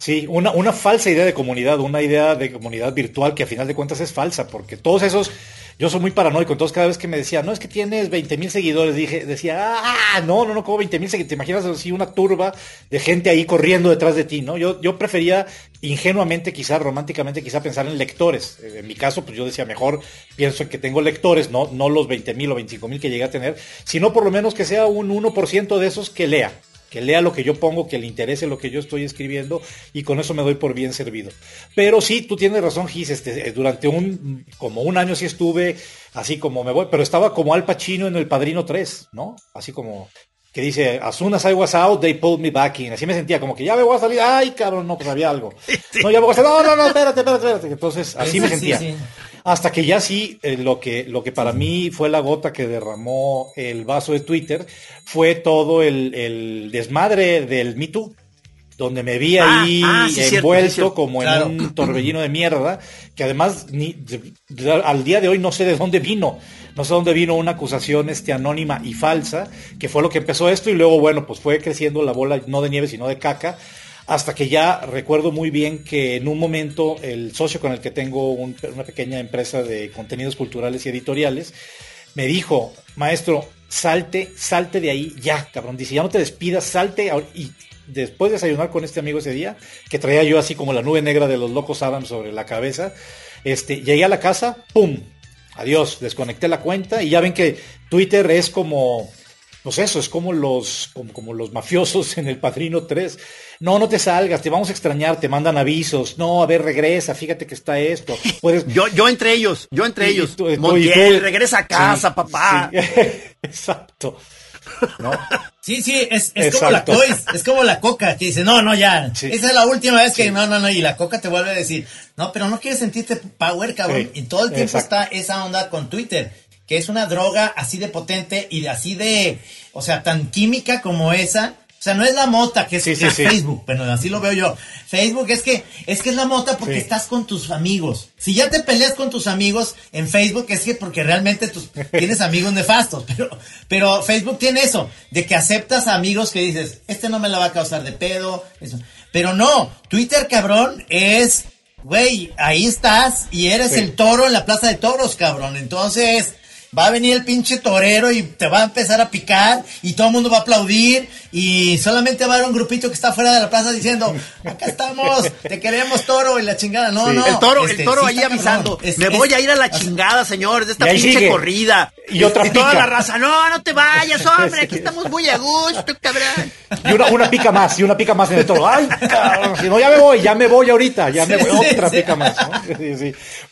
Sí, una, una falsa idea de comunidad, una idea de comunidad virtual que a final de cuentas es falsa, porque todos esos, yo soy muy paranoico, entonces cada vez que me decía, no, es que tienes 20 mil seguidores, dije, decía, ah, no, no, no, como 20 mil seguidores, te imaginas así una turba de gente ahí corriendo detrás de ti, ¿no? Yo, yo prefería ingenuamente, quizá románticamente, quizá pensar en lectores. En mi caso, pues yo decía, mejor pienso en que tengo lectores, no, no los 20 mil o 25 mil que llegué a tener, sino por lo menos que sea un 1% de esos que lea que lea lo que yo pongo, que le interese lo que yo estoy escribiendo y con eso me doy por bien servido. Pero sí, tú tienes razón, Gis, este, eh, durante un, como un año sí estuve así como me voy, pero estaba como Al Pacino en El Padrino 3, ¿no? Así como que dice, as soon as I was out, they pulled me back in. Así me sentía como que ya me voy a salir, ay cabrón, no, pues había algo. No, ya me voy a salir, no, no, no, espérate, espérate, espérate. Entonces, así me sentía. Hasta que ya sí, eh, lo, que, lo que para mí fue la gota que derramó el vaso de Twitter fue todo el, desmadre del Me Too donde me vi ah, ahí ah, envuelto como en un torbellino de mierda, que además ni, al día de hoy no sé de dónde vino, no sé dónde vino una acusación este, anónima y falsa, que fue lo que empezó esto y luego, bueno, pues fue creciendo la bola no de nieve, sino de caca, hasta que ya recuerdo muy bien que en un momento el socio con el que tengo una pequeña empresa de contenidos culturales y editoriales me dijo, maestro, salte, salte de ahí ya, cabrón. Dice, ya no te despidas, salte. Y después de desayunar con este amigo ese día, que traía yo así como la nube negra de los locos Adams sobre la cabeza, este, llegué a la casa, ¡pum! Adiós, desconecté la cuenta y ya ven que Twitter es como pues eso, es como los, como, los mafiosos en el Padrino 3. No, no te salgas, te vamos a extrañar, te mandan avisos. No, a ver, regresa, fíjate que está esto. Puedes... yo, yo entre ellos, yo entre ellos. Montiel, regresa a casa, papá. Exacto. Sí, sí, es, es como la es como la coca, que dice, no, no, ya, esa es la última vez que, no, no, no, y la coca te vuelve a decir, no, pero no quieres sentirte power, cabrón, y todo el tiempo está esa onda con Twitter que es una droga así de potente y de así de, o sea, tan química como esa. O sea, no es la mota que es, Facebook, pero así lo veo yo. Facebook es que es que es la mota porque estás con tus amigos. Si ya te peleas con tus amigos en Facebook es que porque realmente tus, tienes amigos nefastos, pero pero Facebook tiene eso de que aceptas a amigos que dices, este no me la va a causar de pedo, eso. Pero no, Twitter cabrón es güey, ahí estás y eres el toro en la plaza de toros, cabrón. Entonces, va a venir el pinche torero y te va a empezar a picar y todo el mundo va a aplaudir y solamente va a haber un grupito que está fuera de la plaza diciendo, acá estamos, te queremos toro y la chingada. No, no. El toro, el este, toro ahí avisando, me voy a ir a la chingada, señores, de esta pinche corrida. Y, otra y toda la raza, no, no te vayas, hombre, aquí estamos muy a gusto, cabrón. Y una, una pica más, y una pica más en el toro. Ay, cabrón, si no, ya me voy, ya me voy ahorita, ya me voy, otra pica más.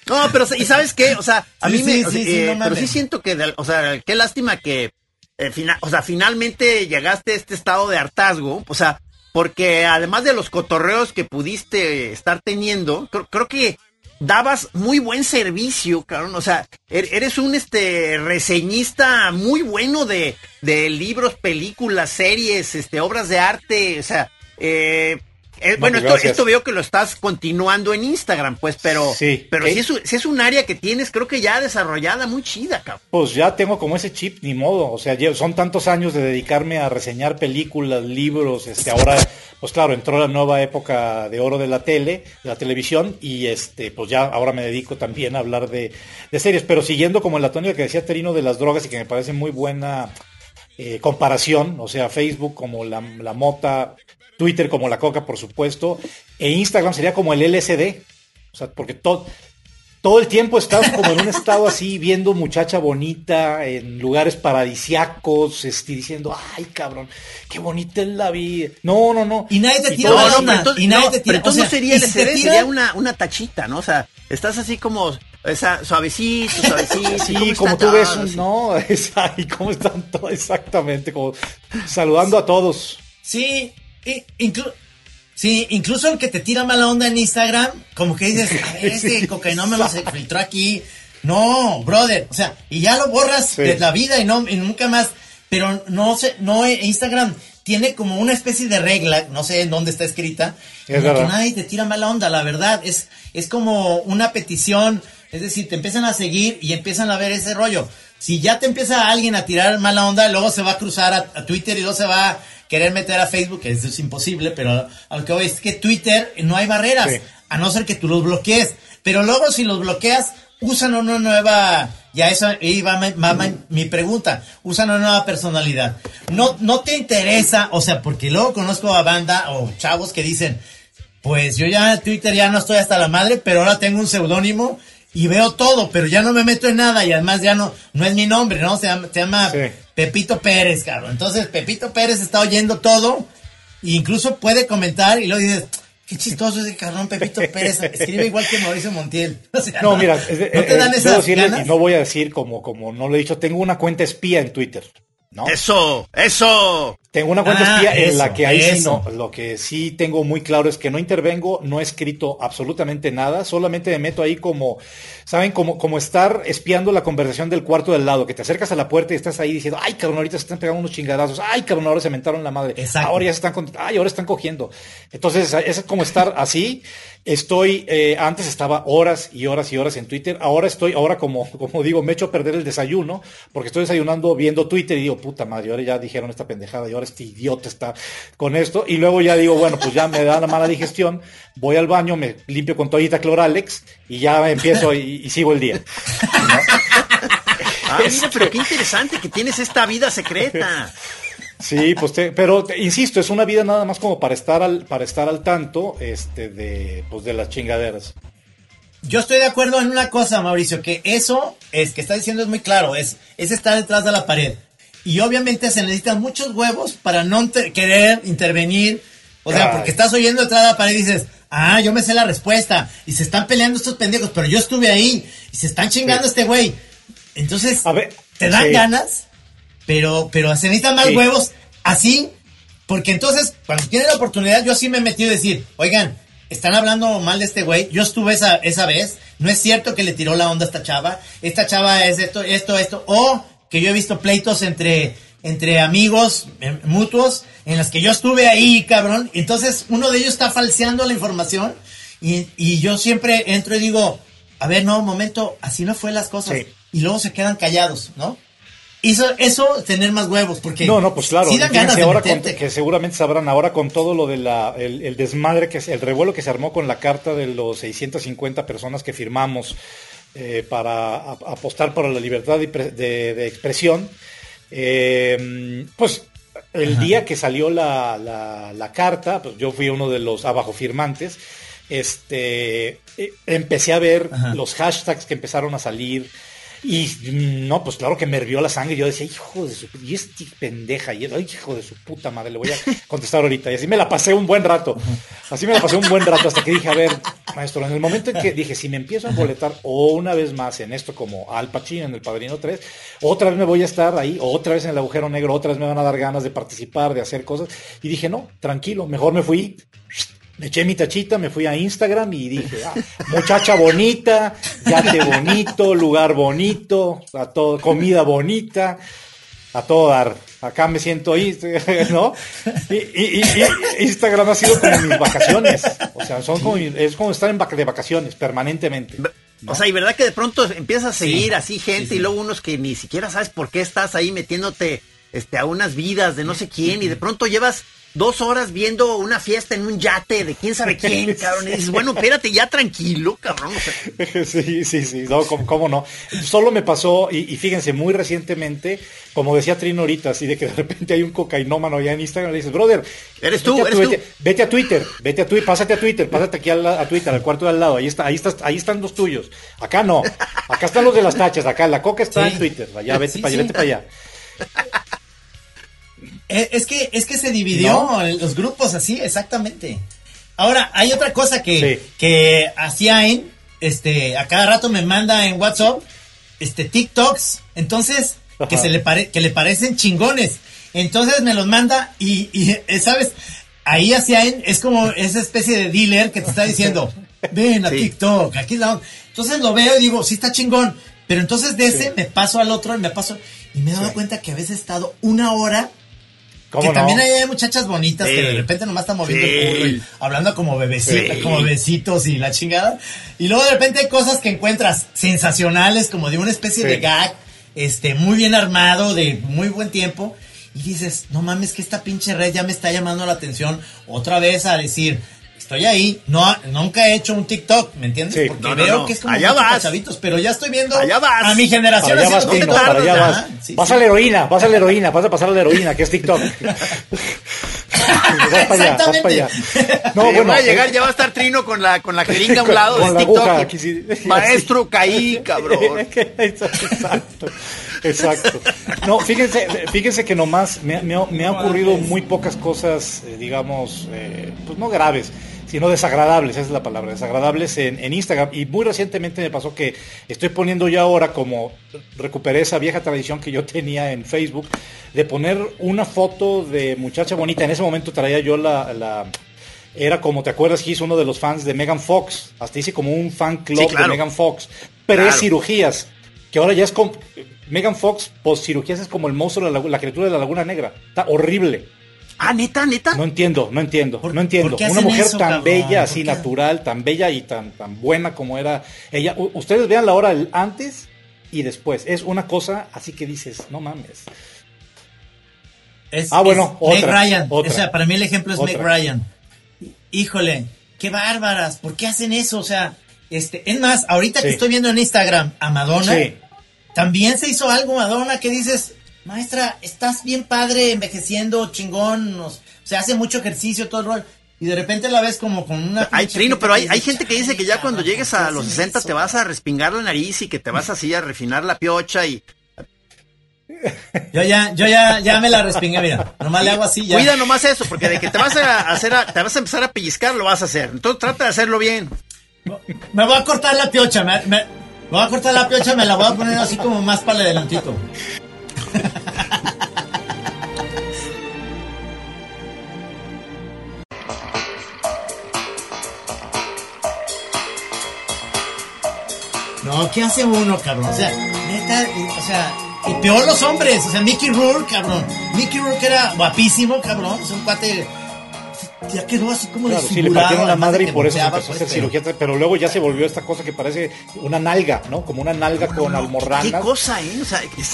¿no? pero, ¿y sabes qué? O sea, a mí me, eh, pero sí siento que, o sea, qué lástima que, eh, o sea, finalmente llegaste a este estado de hartazgo, o sea, porque además de los cotorreos que pudiste estar teniendo, creo, que dabas muy buen servicio, cabrón. O sea, er, eres un este reseñista muy bueno de, de libros, películas, series, este, obras de arte. O sea, eh, eh, bueno, esto, veo que lo estás continuando en Instagram, pues, pero, sí, pero si, es, si, es, un área que tienes, creo que ya desarrollada, muy chida, cabrón. Pues ya tengo como ese chip, ni modo. O sea, son tantos años de dedicarme a reseñar películas, libros, este, ahora, pues claro, entró la nueva época de oro de la tele, de la televisión, y este, pues ya ahora me dedico también a hablar de, series, pero siguiendo como la tónica que decía Terino de las drogas y que me parece muy buena eh, comparación, o sea, Facebook como la, la mota, Twitter como la coca, por supuesto, e Instagram sería como el LSD, o sea, porque todo, todo el tiempo estás como en un estado así, viendo muchacha bonita, en lugares paradisiacos, este, diciendo, ay, cabrón, qué bonita es la vida. No, no, no. Y nadie te tira no, no, y nadie te tira. Pero no sería sería una, una tachita, ¿no? O sea, estás así como esa, suavecito, suavecito. Sí, como tú ves, no, es ahí, ¿cómo están todos? Exactamente, como saludando a todos. Sí, sí, incluso el que te tira mala onda en Instagram, como que dices, a ver, ese cocaína me lo se filtró aquí. No, brother, o sea, y ya lo borras de la vida y no y nunca más. Pero no sé, no Instagram tiene como una especie de regla, no sé en dónde está escrita, que nadie te tira mala onda, la verdad, es, es como una petición, es decir, te empiezan a seguir y empiezan a ver ese rollo. Si ya te empieza alguien a tirar mala onda, luego se va a cruzar a Twitter y luego se va querer meter a Facebook, que eso es imposible, pero a lo que voy es que Twitter no hay barreras, a no ser que tú los bloquees. Pero luego si los bloqueas, usan una nueva, ya eso iba mi pregunta, usan una nueva personalidad. No, no te interesa, o sea, porque luego conozco a banda o chavos que dicen, pues yo ya en Twitter ya no estoy hasta la madre, pero ahora tengo un seudónimo y veo todo, pero ya no me meto en nada y además ya no, no es mi nombre, ¿no? Se llama, se llama Pepito Pérez, cabrón. Entonces Pepito Pérez está oyendo todo e incluso puede comentar y luego dices, qué chistoso ese cabrón Pepito Pérez, escribe igual que Mauricio Montiel. no, mira, no te eh, dan esas ganas? Y no voy a decir como, como no lo he dicho, tengo una cuenta espía en Twitter. ¿no? Eso, eso. Tengo una cuenta espía en la que ahí sí no. Lo que sí tengo muy claro es que no intervengo, no he escrito absolutamente nada, solamente me meto ahí como, ¿saben? Como, como estar espiando la conversación del cuarto del lado, que te acercas a la puerta y estás ahí diciendo, ay, cabrón, ahorita se están pegando unos chingadazos, ay, cabrón, ahora se mentaron la madre, ahora ya se están, ay, ahora están cogiendo. Entonces, es como estar así Estoy, eh, antes estaba horas y horas y horas en Twitter, ahora estoy, ahora como, como digo, me echo a perder el desayuno, porque estoy desayunando viendo Twitter y digo, puta madre, ahora ya dijeron esta pendejada ahora este idiota está con esto, y luego ya digo, bueno, pues ya me da la mala digestión, voy al baño, me limpio con toallita Cloralex y ya empiezo y, sigo el día. Ah, mira, pero qué interesante que tienes esta vida secreta. Sí, pues pero insisto, es una vida nada más como para estar al, para estar al tanto este, de, pues, de las chingaderas. Yo estoy de acuerdo en una cosa, Mauricio, que eso es que está diciendo es muy claro, es, es estar detrás de la pared. Y obviamente se necesitan muchos huevos para no querer intervenir. O sea, porque estás oyendo detrás de la pared y dices, ah, yo me sé la respuesta. Y se están peleando estos pendejos, pero yo estuve ahí. Y se están chingando este güey. Entonces, A ver, ¿te dan ganas? pero, pero se necesitan más huevos así, porque entonces, cuando tiene la oportunidad, yo sí me he metido a decir, oigan, están hablando mal de este güey, yo estuve esa, esa vez, no es cierto que le tiró la onda a esta chava, esta chava es esto, esto, esto, o que yo he visto pleitos entre, entre amigos eh, mutuos, en las que yo estuve ahí, cabrón, entonces uno de ellos está falseando la información, y, y yo siempre entro y digo, a ver, no, momento, así no fue las cosas, y luego se quedan callados, ¿no? Eso, eso, tener más huevos, porque. No, no, pues claro. ahora que seguramente sabrán ahora con todo lo de la, el, desmadre, que el revuelo que se armó con la carta de los 650 personas que firmamos eh, para apostar por la libertad de, expresión. Eh, pues el día que salió la, la, carta, pues yo fui uno de los abajo firmantes. Este, eh, empecé a ver los hashtags que empezaron a salir y no, pues claro que me hervió la sangre. Yo decía, hijo de su y este pendeja, y hijo de su puta madre, le voy a contestar ahorita. Y así me la pasé un buen rato. Así me la pasé un buen rato hasta que dije, a ver, maestro, en el momento en que dije, si me empiezo a boletar o una vez más en esto como Al Pacino en El Padrino 3, otra vez me voy a estar ahí, otra vez en el agujero negro, otra vez me van a dar ganas de participar, de hacer cosas. Y dije, no, tranquilo, mejor me fui me eché mi tachita, me fui a Instagram y dije, ah, muchacha bonita, yate bonito, lugar bonito, a todo, comida bonita, a todo dar. Acá me siento ahí, ¿no? Y, Instagram ha sido como mis vacaciones. O sea, son como, es como estar en de vacaciones permanentemente. O sea, y verdad que de pronto empiezas a seguir así gente y luego unos que ni siquiera sabes por qué estás ahí metiéndote este, a unas vidas de no sé quién y de pronto llevas dos horas viendo una fiesta en un yate de quién sabe quién, cabrón. Y dices, bueno, espérate, ya tranquilo, cabrón. Sí, sí, sí, no, ¿cómo, no? Solo me pasó, y, fíjense, muy recientemente, como decía Trino ahorita, así de que de repente hay un cocainómano ya en Instagram, le dices, brother, eres tú, vete, eres tú. Vete, a Twitter, vete a Twitter, pásate a Twitter, pásate aquí a, Twitter, al cuarto de al lado, ahí está, ahí estás, ahí están los tuyos. Acá no, acá están los de las tachas, acá la coca está en Twitter, allá, vete para allá, vete para allá. Eh, es que, es que se dividió los grupos así, exactamente. Ahora, hay otra cosa que, que hacía en, este, a cada rato me manda en WhatsApp, este, TikToks, entonces, que se le pare, que le parecen chingones. Entonces me los manda y, y eh, ¿sabes? Ahí hacia él es como esa especie de dealer que te está diciendo, ven a TikTok, aquí es la Entonces lo veo y digo, sí está chingón. Pero entonces de ese me paso al otro y me paso. Y me he dado cuenta que a veces he estado una hora que también hay muchachas bonitas que de repente nomás están moviendo el culo y hablando como bebecitos, como bebecitos y la chingada. Y luego de repente hay cosas que encuentras sensacionales, como de una especie de gag, este, muy bien armado, de muy buen tiempo. Y dices, no mames, que esta pinche red ya me está llamando la atención otra vez a decir, estoy ahí. No, nunca he hecho un TikTok, ¿me entiendes? Porque veo que es como allá vas. chavitos, pero ya estoy viendo allá vas. a mi generación. Para allá vas, Tino, para allá vas. vas a la heroína, vas a la heroína, vas a pasar a la heroína, que es TikTok. vas para allá, vas para allá. No, bueno, va a llegar, ya va a estar Trino con la, con la jeringa a un lado con de TikTok. sí, Maestro, caí, cabrón. Exacto. Exacto. No, fíjense, fíjense que nomás me, me, me ha ocurrido muy pocas cosas, eh, digamos, eh, pues no graves, sino desagradables, esa es la palabra, desagradables en, en, Instagram. Y muy recientemente me pasó que estoy poniendo ya ahora como recuperé esa vieja tradición que yo tenía en Facebook de poner una foto de muchacha bonita. En ese momento traía yo la, la era como te acuerdas hizo uno de los fans de Megan Fox, hasta hice como un fan club de Megan Fox, pero es cirugías, que ahora ya es como Megan Fox post cirugías es como el monstruo de la, la criatura de la Laguna Negra, está horrible. Ah, neta, neta. No entiendo, no entiendo, no entiendo. Una mujer tan bella, así natural, tan bella y tan, tan buena como era ella. ustedes vean la hora antes y después. Es una cosa así que dices, no mames. Es, ah, bueno, otra, Ryan. O sea, para mí el ejemplo es Meg Ryan. Híjole, qué bárbaras. ¿Por qué hacen eso? O sea, este, es más, ahorita que estoy viendo en Instagram a Madonna, también se hizo algo Madonna que dices, maestra, estás bien padre, envejeciendo, chingón, o sea, hace mucho ejercicio, todo el rol. Y de repente la ves como con una... Hay trino, pero hay, hay gente que dice que ya cuando llegues a los 60 te vas a respingar la nariz y que te vas así a refinar la piocha y... Yo ya, yo ya, ya me la respingué, mira. Nomás le hago así ya. Cuida nomás eso, porque de que te vas a hacer, te vas a empezar a pellizcar, lo vas a hacer. Entonces trata de hacerlo bien. Me voy a cortar la piocha, me, me voy a cortar la piocha, me la voy a poner así como más para adelantito. No, ¿qué hace uno, cabrón? O sea, neta, o sea, y peor los hombres, o sea, Mickey Rourke, cabrón. Mickey Rourke era guapísimo, cabrón, es un cuate ya quedó así como claro, sí, le partieron la madre y por eso empezó a hacer pues, cirugía, pero luego ya se volvió esta cosa que parece una nalga, ¿no? Como una nalga con almorranas. ¿Qué cosa, eh? O sea, es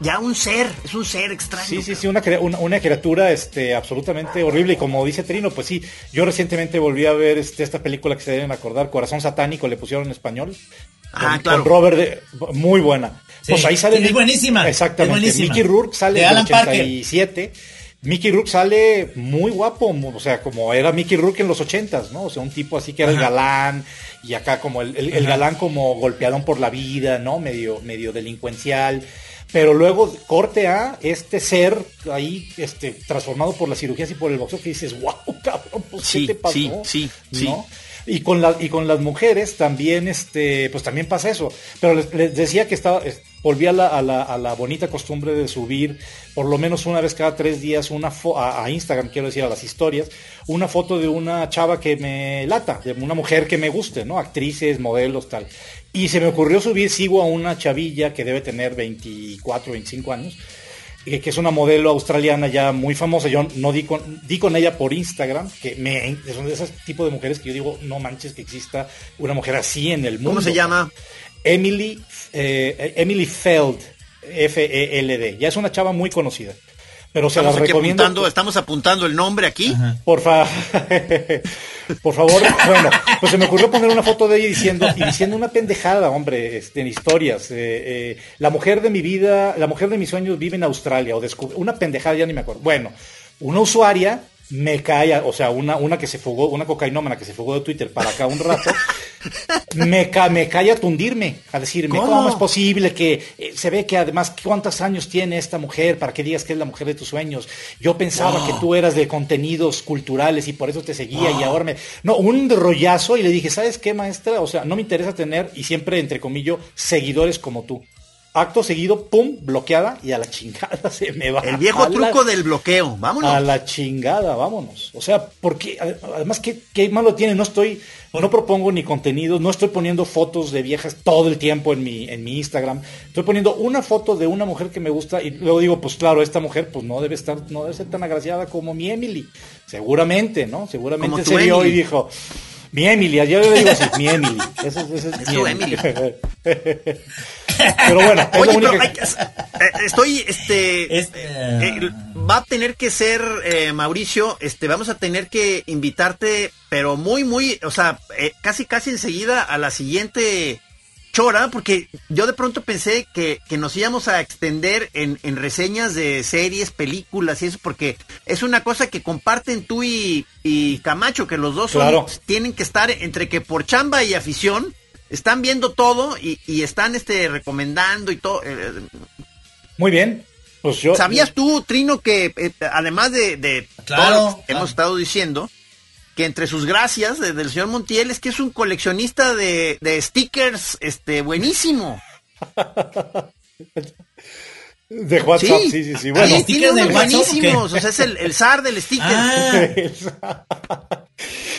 ya un ser, es un ser extraño. Sí, sí, sí, una, una, criatura este, absolutamente horrible y como dice Trino, pues sí, yo recientemente volví a ver este, esta película que se deben acordar, Corazón Satánico, le pusieron en español. Ah, claro. Con Robert, de, muy buena. pues ahí sale. Es buenísima. Exactamente. Mickey Rourke sale en el 87. Mickey Rourke sale muy guapo, o sea, como era Mickey Rourke en los ochentas, ¿no? O sea, un tipo así que era el galán, y acá como el, el, galán como golpeadón por la vida, ¿no? Medio, medio delincuencial. Pero luego corte a este ser ahí, este, transformado por las cirugías y por el boxeo, que dices, wow, cabrón, pues, ¿qué te pasó? Sí, sí, ¿no? Y con, la, y con las mujeres también, este, pues también pasa eso. Pero les, decía que estaba, volví a la, a, la, a la, bonita costumbre de subir por lo menos una vez cada tres días una a, a, Instagram, quiero decir, a las historias, una foto de una chava que me lata, de una mujer que me guste, ¿no? Actrices, modelos, tal. Y se me ocurrió subir, sigo a una chavilla que debe tener 24, 25 años que es una modelo australiana ya muy famosa. Yo no di con, di con ella por Instagram, que me, son de esos tipos de mujeres que yo digo, no manches que exista una mujer así en el mundo. ¿Cómo se llama? Emily, eh, Emily Feld, F-E-L-D. Ya es una chava muy conocida. Pero se la recomiendo. estamos apuntando el nombre aquí. Por favor. Por favor, bueno, pues se me ocurrió poner una foto de ella diciendo, y diciendo una pendejada, hombre, este, en historias. Eh, eh, la mujer de mi vida, la mujer de mis sueños vive en Australia, o una pendejada, ya ni me acuerdo. Bueno, una usuaria me cae, o sea, una, una que se fugó, una cocainómana que se fugó de Twitter para acá un rato, me, ca, me cae a tundirme, a decirme, ¿Cómo? es posible que eh, se ve que además cuántos años tiene esta mujer para que digas que es la mujer de tus sueños? Yo pensaba que tú eras de contenidos culturales y por eso te seguía y ahora me... No, un rollazo y le dije, ¿sabes qué, maestra? O sea, no me interesa tener, y siempre entre comillas, seguidores como tú acto seguido, pum, bloqueada y a la chingada se me va. El viejo truco del bloqueo, vámonos. A la chingada, vámonos. O sea, porque además, ¿qué, qué malo tiene? No estoy, no propongo ni contenido, no estoy poniendo fotos de viejas todo el tiempo en mi, en mi Instagram. Estoy poniendo una foto de una mujer que me gusta y luego digo, pues claro, esta mujer pues no debe estar, no debe ser tan agraciada como mi Emily. Seguramente, ¿no? Seguramente se vio y dijo, mi Emily, yo le digo así, mi Emily. Eso, es tu Emily. pero bueno, es Oye, pero eh, estoy, este, este eh, va a tener que ser, eh, Mauricio, este, vamos a tener que invitarte, pero muy, muy, o sea, casi, casi enseguida a la siguiente chora, porque yo de pronto pensé que, nos íbamos a extender en, reseñas de series, películas y eso, porque es una cosa que comparten tú y, Camacho, que los dos tienen que estar entre que por chamba y afición, están viendo todo y, están este recomendando y todo. Eh, Muy bien. Pues yo, ¿Sabías tú, Trino, que eh, además de, claro, hemos estado diciendo, que entre sus gracias del señor Montiel es que es un coleccionista de, stickers este buenísimo. De WhatsApp, sí, sí, sí. Bueno, stickers de buenísimos, o sea, es el, el zar del sticker. Ah.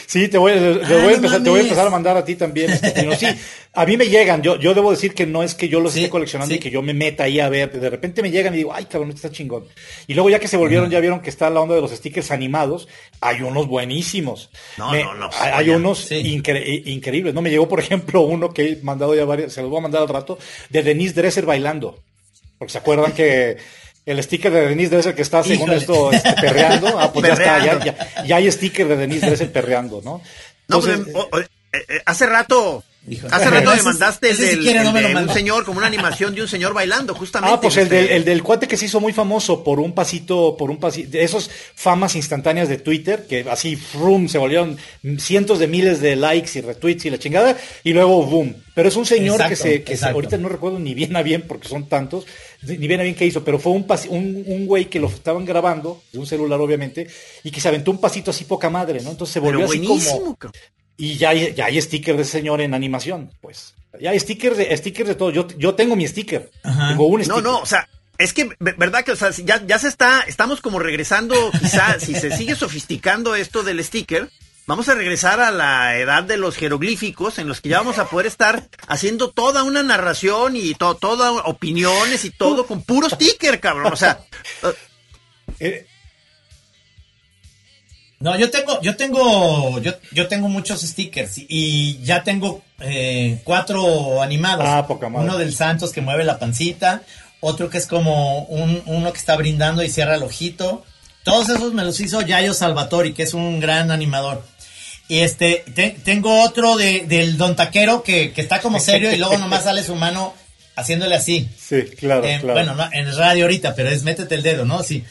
Sí, te voy, te, ah, voy a empezar, te voy a empezar a mandar a ti también. Este, sí, a mí me llegan. Yo, yo debo decir que no es que yo los esté coleccionando y que yo me meta ahí a ver. De repente me llegan y digo, ay, cabrón, este está chingón. Y luego ya que se volvieron, ya vieron que está la onda de los stickers animados. Hay unos buenísimos. No, no, no. Hay, unos increíbles. No me llegó, por ejemplo, uno que he mandado ya varios, se los voy a mandar al rato, de Denise Dresser bailando. Porque se acuerdan que el sticker de Denise Dresser que está, según esto, este, perreando. Ah, pues ya está, ya, ya, hay sticker de Denise Dresser perreando, ¿no? no, pero, eh, eh, hace rato Hace rato me mandaste el, del, de un señor, como una animación de un señor bailando, justamente. Ah, pues el del, el del cuate que se hizo muy famoso por un pasito, por un pasito, de esos famas instantáneas de Twitter, que así, boom, se volvieron cientos de miles de likes y retweets y la chingada, y luego boom. Pero es un señor que se, que ahorita no recuerdo ni bien a bien, porque son tantos, ni bien a bien qué hizo, pero fue un, un, un güey que lo estaban grabando, de un celular obviamente, y que se aventó un pasito así poca madre, ¿no? Entonces se volvió así como y ya hay, ya hay stickers de señor en animación, pues. Ya hay stickers de, stickers de todo. Yo, yo tengo mi sticker. Tengo un sticker. No, no, o sea, es que, ¿verdad que, o sea, ya, ya se está, estamos como regresando, quizá, si se sigue sofisticando esto del sticker, vamos a regresar a la edad de los jeroglíficos, en los que ya vamos a poder estar haciendo toda una narración y to, todas opiniones y todo con puro sticker, cabrón. O sea, eh, no, yo tengo, yo tengo, yo, yo tengo muchos stickers y ya tengo eh, cuatro animados. Ah, poca madre. Uno del Santos que mueve la pancita, otro que es como un, uno que está brindando y cierra el ojito. Todos esos me los hizo Yayo Salvatori, que es un gran animador. Y este, tengo otro de, del Don Taquero que, que está como serio y luego nomás sale su mano haciéndole así. Sí, claro, claro. Bueno, no, en radio ahorita, pero es métete el dedo, ¿no? Sí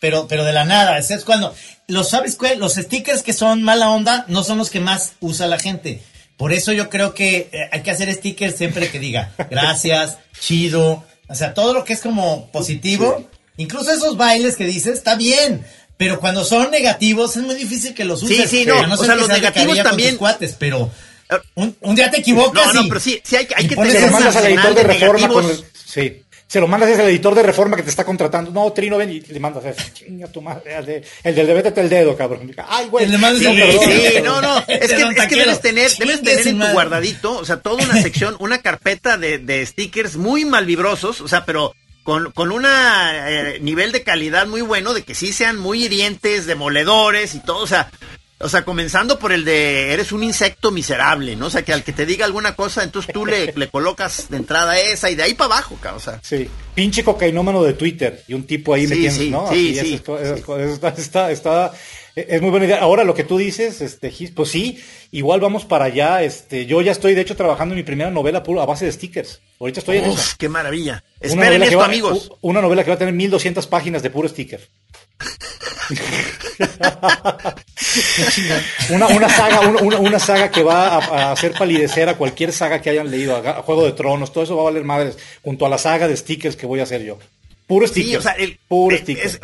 pero, pero de la nada. Es cuando, los sabes los stickers que son mala onda no son los que más usa la gente. Por eso yo creo que eh, hay que hacer stickers siempre que diga gracias, chido, o sea, todo lo que es como positivo, incluso esos bailes que dices, está bien, Pero cuando son negativos es muy difícil que los uses. Sí, sí, no, A o sea, los negativos también- cuates, pero Ah. un, un día te equivocas No, no, y- pero sí, sí hay, que Se lo mandas al editor de reforma con el- Sí. Se lo mandas al editor de reforma que te está contratando. No, Trino, ven y le mandas eso. Chinga tu madre. El, de, el del de vétete el dedo, cabrón. Ay, güey. Le mandas Sí, el perdón. sí, no, no, es que, es debes tener, debes tener en tu madre. guardadito, o sea, toda una sección, una carpeta de, de stickers muy malvibrosos, o sea, pero con, con una eh, nivel de calidad muy bueno, de que sí sean muy hirientes, demoledores y todo, o sea, o sea, comenzando por el de eres un insecto miserable, ¿no? O sea, que al que te diga alguna cosa, entonces tú le, le colocas de entrada esa y de ahí para abajo, cabrón, o sea. Sí, pinche cocainómano de Twitter y un tipo ahí Sí, metiendo, sí, ¿no? sí, Así, sí. Está, está, está- es muy buena idea. Ahora lo que tú dices, este, Gis, pues sí, igual vamos para allá. Este, yo ya estoy de hecho trabajando en mi primera novela puro a base de stickers. Ahorita estoy en eso. Qué maravilla. Una Esperen esto, va- amigos. Una novela que va a tener 1200 páginas de puro sticker. una, una saga, una, una- saga que va a, a hacer palidecer a cualquier saga que hayan leído, a, a Juego de Tronos, todo eso va a valer madres, junto a la saga de stickers que voy a hacer yo. Puro sticker. Sí, o sea, el, puro eh, sticker. es-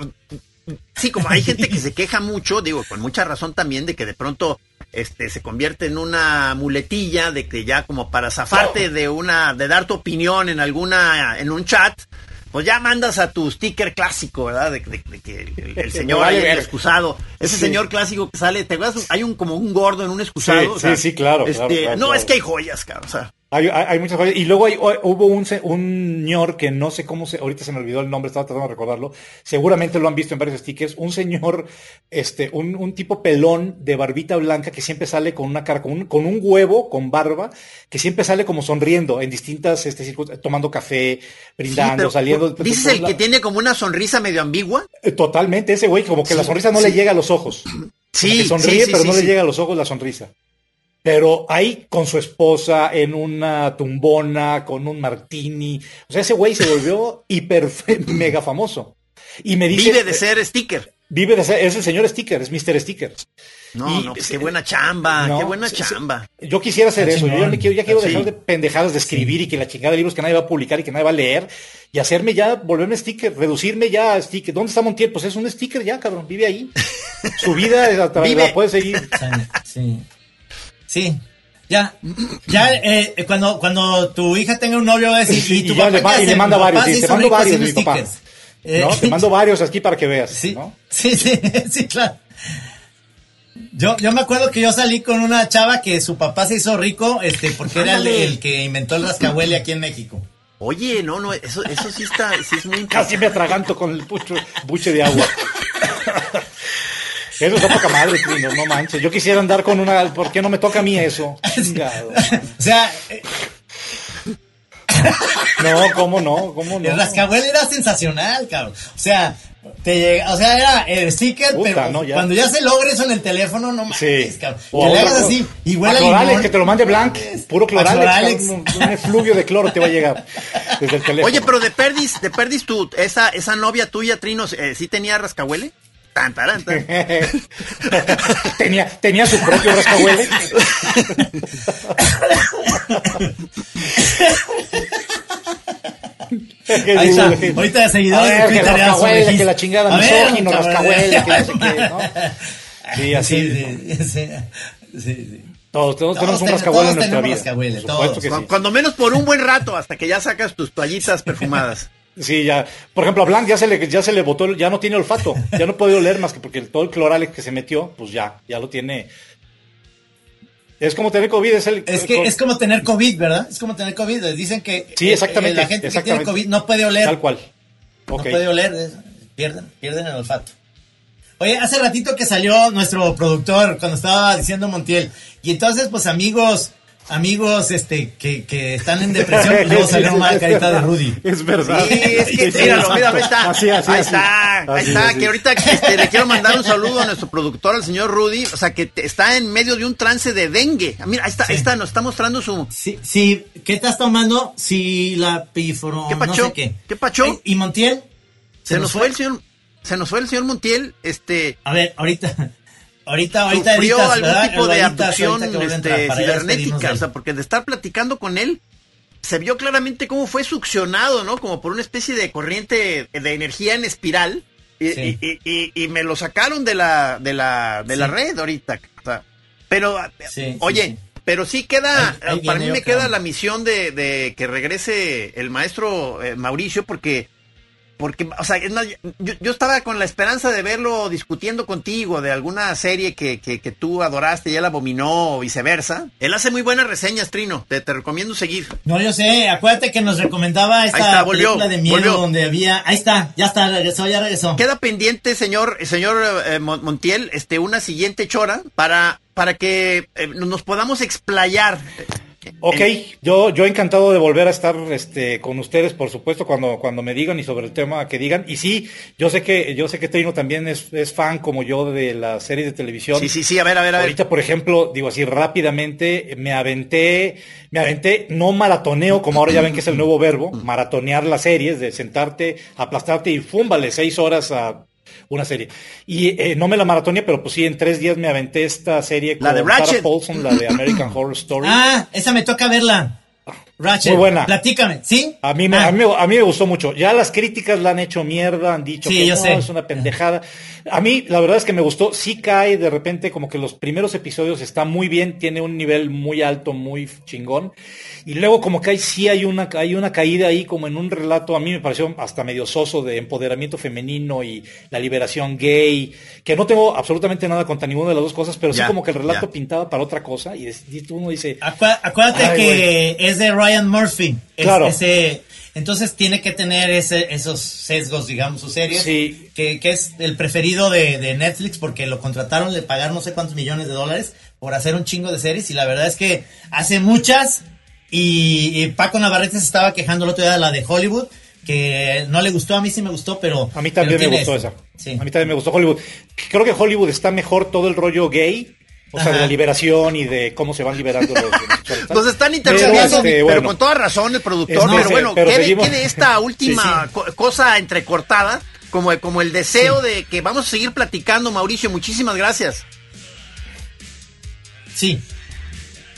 sí, como hay gente que se queja mucho, digo, con mucha razón también, de que de pronto este se convierte en una muletilla, de que ya como para zafarte de una, de dar tu opinión en alguna, en un chat, pues ya mandas a tu sticker clásico, ¿verdad? De, de- de que el, señor el ver. excusado, ese Sí. señor clásico que sale, ¿te acuerdas? Hay un como un gordo en un excusado. Sí, o sea, sí, sí, claro, este, claro, claro, no, claro. es que hay joyas, cabrón, o sea. Hay, hay- hay muchas cosas. Y luego hay- hubo un, se- un señor que no sé cómo se, ahorita se me olvidó el nombre, estaba tratando de recordarlo. Seguramente lo han visto en varios stickers. Un señor, este, un, un tipo pelón de barbita blanca que siempre sale con una cara, con un, con un huevo, con barba, que siempre sale como sonriendo en distintas, este, tomando café, brindando, Sí, pero, saliendo. ¿Dices el la- que tiene como una sonrisa medio ambigua? Eh, Totalmente, ese güey, como que la sonrisa no le llega a los ojos. Sí, que sonríe, pero no le llega a los ojos la sonrisa. Pero ahí con su esposa, en una tumbona, con un martini. O sea, ese güey se volvió hiper mega famoso. Y me dice. Vive de ser sticker. Vive de ser. Es el señor Sticker, es Mr. Sticker. No, Y- no, pues qué buena chamba, No, qué buena chamba. Yo quisiera hacer eso. Yo ya, me quiero, ya quiero Sí. dejar de pendejadas de escribir y que la chingada de libros que nadie va a publicar y que nadie va a leer. Y hacerme ya, volverme sticker, reducirme ya a sticker. ¿Dónde está Montiel? Pues es un sticker ya, cabrón. Vive ahí. Su vida es a través- Vive. la puede seguir. Sí. Sí. Ya, ya, eh, cuando, cuando tu hija tenga un novio va a decir, Sí, y tu y papá le, y manda varios, se sí, te mando varios mi papá. stickers. Eh, ¿no? Te mando varios aquí para que veas. Sí, ¿no? sí, sí, sí, claro. Yo, yo me acuerdo que yo salí con una chava que su papá se hizo rico, este, porque era el, que inventó el rascahuele aquí en México. Oye, no, no, eso, eso sí está, sí es muy Casi me atraganto con el pucho, buche de agua. Eso es poca madre, Trino, no manches. Yo quisiera andar con una. ¿Por qué no me toca a mí eso? Chingado. O sea, eh, No, ¿cómo no? ¿Cómo no? el rascahuele era sensacional, cabrón. O sea, te llega, o sea, era el sticker, Puta, pero no, ya. cuando ya se logra eso en el teléfono, no mames, Sí. cabrón. O Que le hagas así, igual A limón. que te lo mande Blanc. Puro Cloralex. Un, un efluvio de cloro te va a llegar desde el teléfono. Oye, pero de perdis, de perdis tú, esa, esa novia tuya, Trinos, eh, ¿sí tenía rascahuele? Tan, taran, tan. tenía, tenía su propio rascahuele. Ahí está. Ahorita de seguidores A ver, que rascahuele, que la chingada, A ver, misógino, cabrón. rascahuele, que no sé qué, ¿no? Sí, así. Sí, sí, sí, sí. Todos, todos Todos tenemos un rascahuele en nuestra vida. Por supuesto que sí. Cuando menos por un buen rato, hasta que ya sacas tus toallitas perfumadas. Sí, ya. Por ejemplo, a Blanc ya se le, ya se le botó, ya no tiene olfato. Ya no puede oler más que porque el- todo el cloralex que se metió, pues ya, ya lo tiene. Es como tener COVID, es el. Es que es como tener COVID, ¿verdad? Es como tener COVID. Les dicen que Sí, eh, exactamente, la gente que tiene COVID no puede oler. Tal cual. No puede oler. es- pierden, pierden el olfato. Oye, hace ratito que salió nuestro productor cuando estaba diciendo Montiel. Y entonces, pues amigos, amigos este que, que están en depresión, luego Sí, salió sí, carita de. Rudy. Es verdad. Sí, es que, Sí, míralo, míralo, ahí está. Así, así, ahí así. está, ahí está. así. Que ahorita este, le quiero mandar un saludo a nuestro productor, al señor Rudy. O sea, que está en medio de un trance de dengue. Ah, Mira, ahí está, ahí está, nos está mostrando su. Sí, sí, ¿qué estás tomando? Si la pifro, ¿Qué no pacho? sé qué. ¿Qué pacho? ¿Y Montiel? Se nos fue el señor, se nos fue el señor Montiel, este. A ver, ahorita, ahorita, ahorita, sufrió editas, algún ¿verdad? tipo de abducción este, cibernética, o sea, porque de estar platicando con él, se vio claramente cómo fue succionado, ¿no? Como por una especie de corriente de energía en espiral, Y, Sí. y- y- y me lo sacaron de la, de la, de la red ahorita. o sea, pero, Sí, sí, oye, pero sí queda, Ahí- ahí para mí me otra. queda la misión de, de que regrese el maestro eh, Mauricio porque, porque, o sea, yo, yo estaba con la esperanza de verlo discutiendo contigo de alguna serie que, que, que tú adoraste y él abominó o viceversa. Él hace muy buenas reseñas, Trino, te, te recomiendo seguir. No, yo sé, acuérdate que nos recomendaba esta está, volvió, película de miedo volvió. donde había, ahí está, ya está, regresó, ya regresó. Queda pendiente, señor, señor eh, Mon- Montiel, este, una siguiente chora para, para que eh, nos podamos explayar. Ok, yo, yo encantado de volver a estar este, con ustedes, por supuesto, cuando, cuando me digan y sobre el tema que digan. Y sí, yo sé que, yo sé que Trino también es, es fan como yo de las series de televisión. Sí, sí, sí, a ver, a ver, a ver. Ahorita, por ejemplo, digo así rápidamente, me aventé, me aventé, no maratoneo, como ahora ya ven que es el nuevo verbo, maratonear las series, de sentarte, aplastarte y fúmbale seis horas a una serie. Y eh, no me la maratoneé, pero pues sí, en tres días me aventé esta serie La de Sarah Ratchet. Paulson, la de American Horror Story. Ah, esa me toca verla. Ratchet. Muy buena. Platícame, ¿sí? A mí, me, Ah, a, mí, a mí me gustó mucho. Ya las críticas la han hecho mierda, han dicho Sí, que yo no, sé. es una pendejada. A mí, la verdad es que me gustó. Sí cae de repente como que los primeros episodios está muy bien, tiene un nivel muy alto, muy chingón. Y luego como que hay, sí hay una, hay una caída ahí como en un relato, a mí me pareció hasta medio soso de empoderamiento femenino y la liberación gay, que no tengo absolutamente nada contra ninguna de las dos cosas, pero Ya, sí como que el relato ya. pintaba para otra cosa y, uno dice, acuérdate Ay, que es de Ryan Murphy. Es- Claro. ese- entonces tiene que tener ese, esos sesgos, digamos, sus series. Sí. Que, que es el preferido de, de Netflix porque lo contrataron, le pagaron no sé cuántos millones de dólares por hacer un chingo de series. Y la verdad es que hace muchas. Y, y Paco Navarrete se estaba quejando el otro día de la de Hollywood. Que no le gustó, a mí sí me gustó, pero. A mí también me gustó esa. Sí. A mí también me gustó Hollywood. Creo que Hollywood está mejor todo el rollo gay, o sea, Ajá. de la liberación y de cómo se van liberando los. los- Nos están interrumpiendo, Pero, este, bueno. con toda razón el productor. Es- no, pero bueno, pero quede esta última Sí, cosa entrecortada, como, como el deseo de que vamos a seguir platicando, Mauricio. Muchísimas gracias. Sí.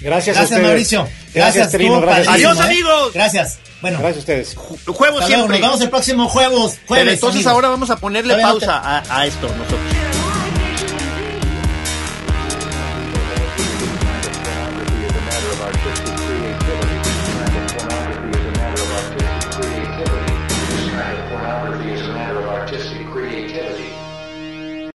Gracias, a Gracias, ustedes. Mauricio. Gracias, Gracias, Trino. Gracias. Adiós, ¿eh? amigos. Gracias. Bueno, Gracias a ustedes. Juego hasta luego, siempre. nos vemos el próximo jueves. Pero entonces amigos. ahora vamos a ponerle Todavía no pausa a, a esto nosotros.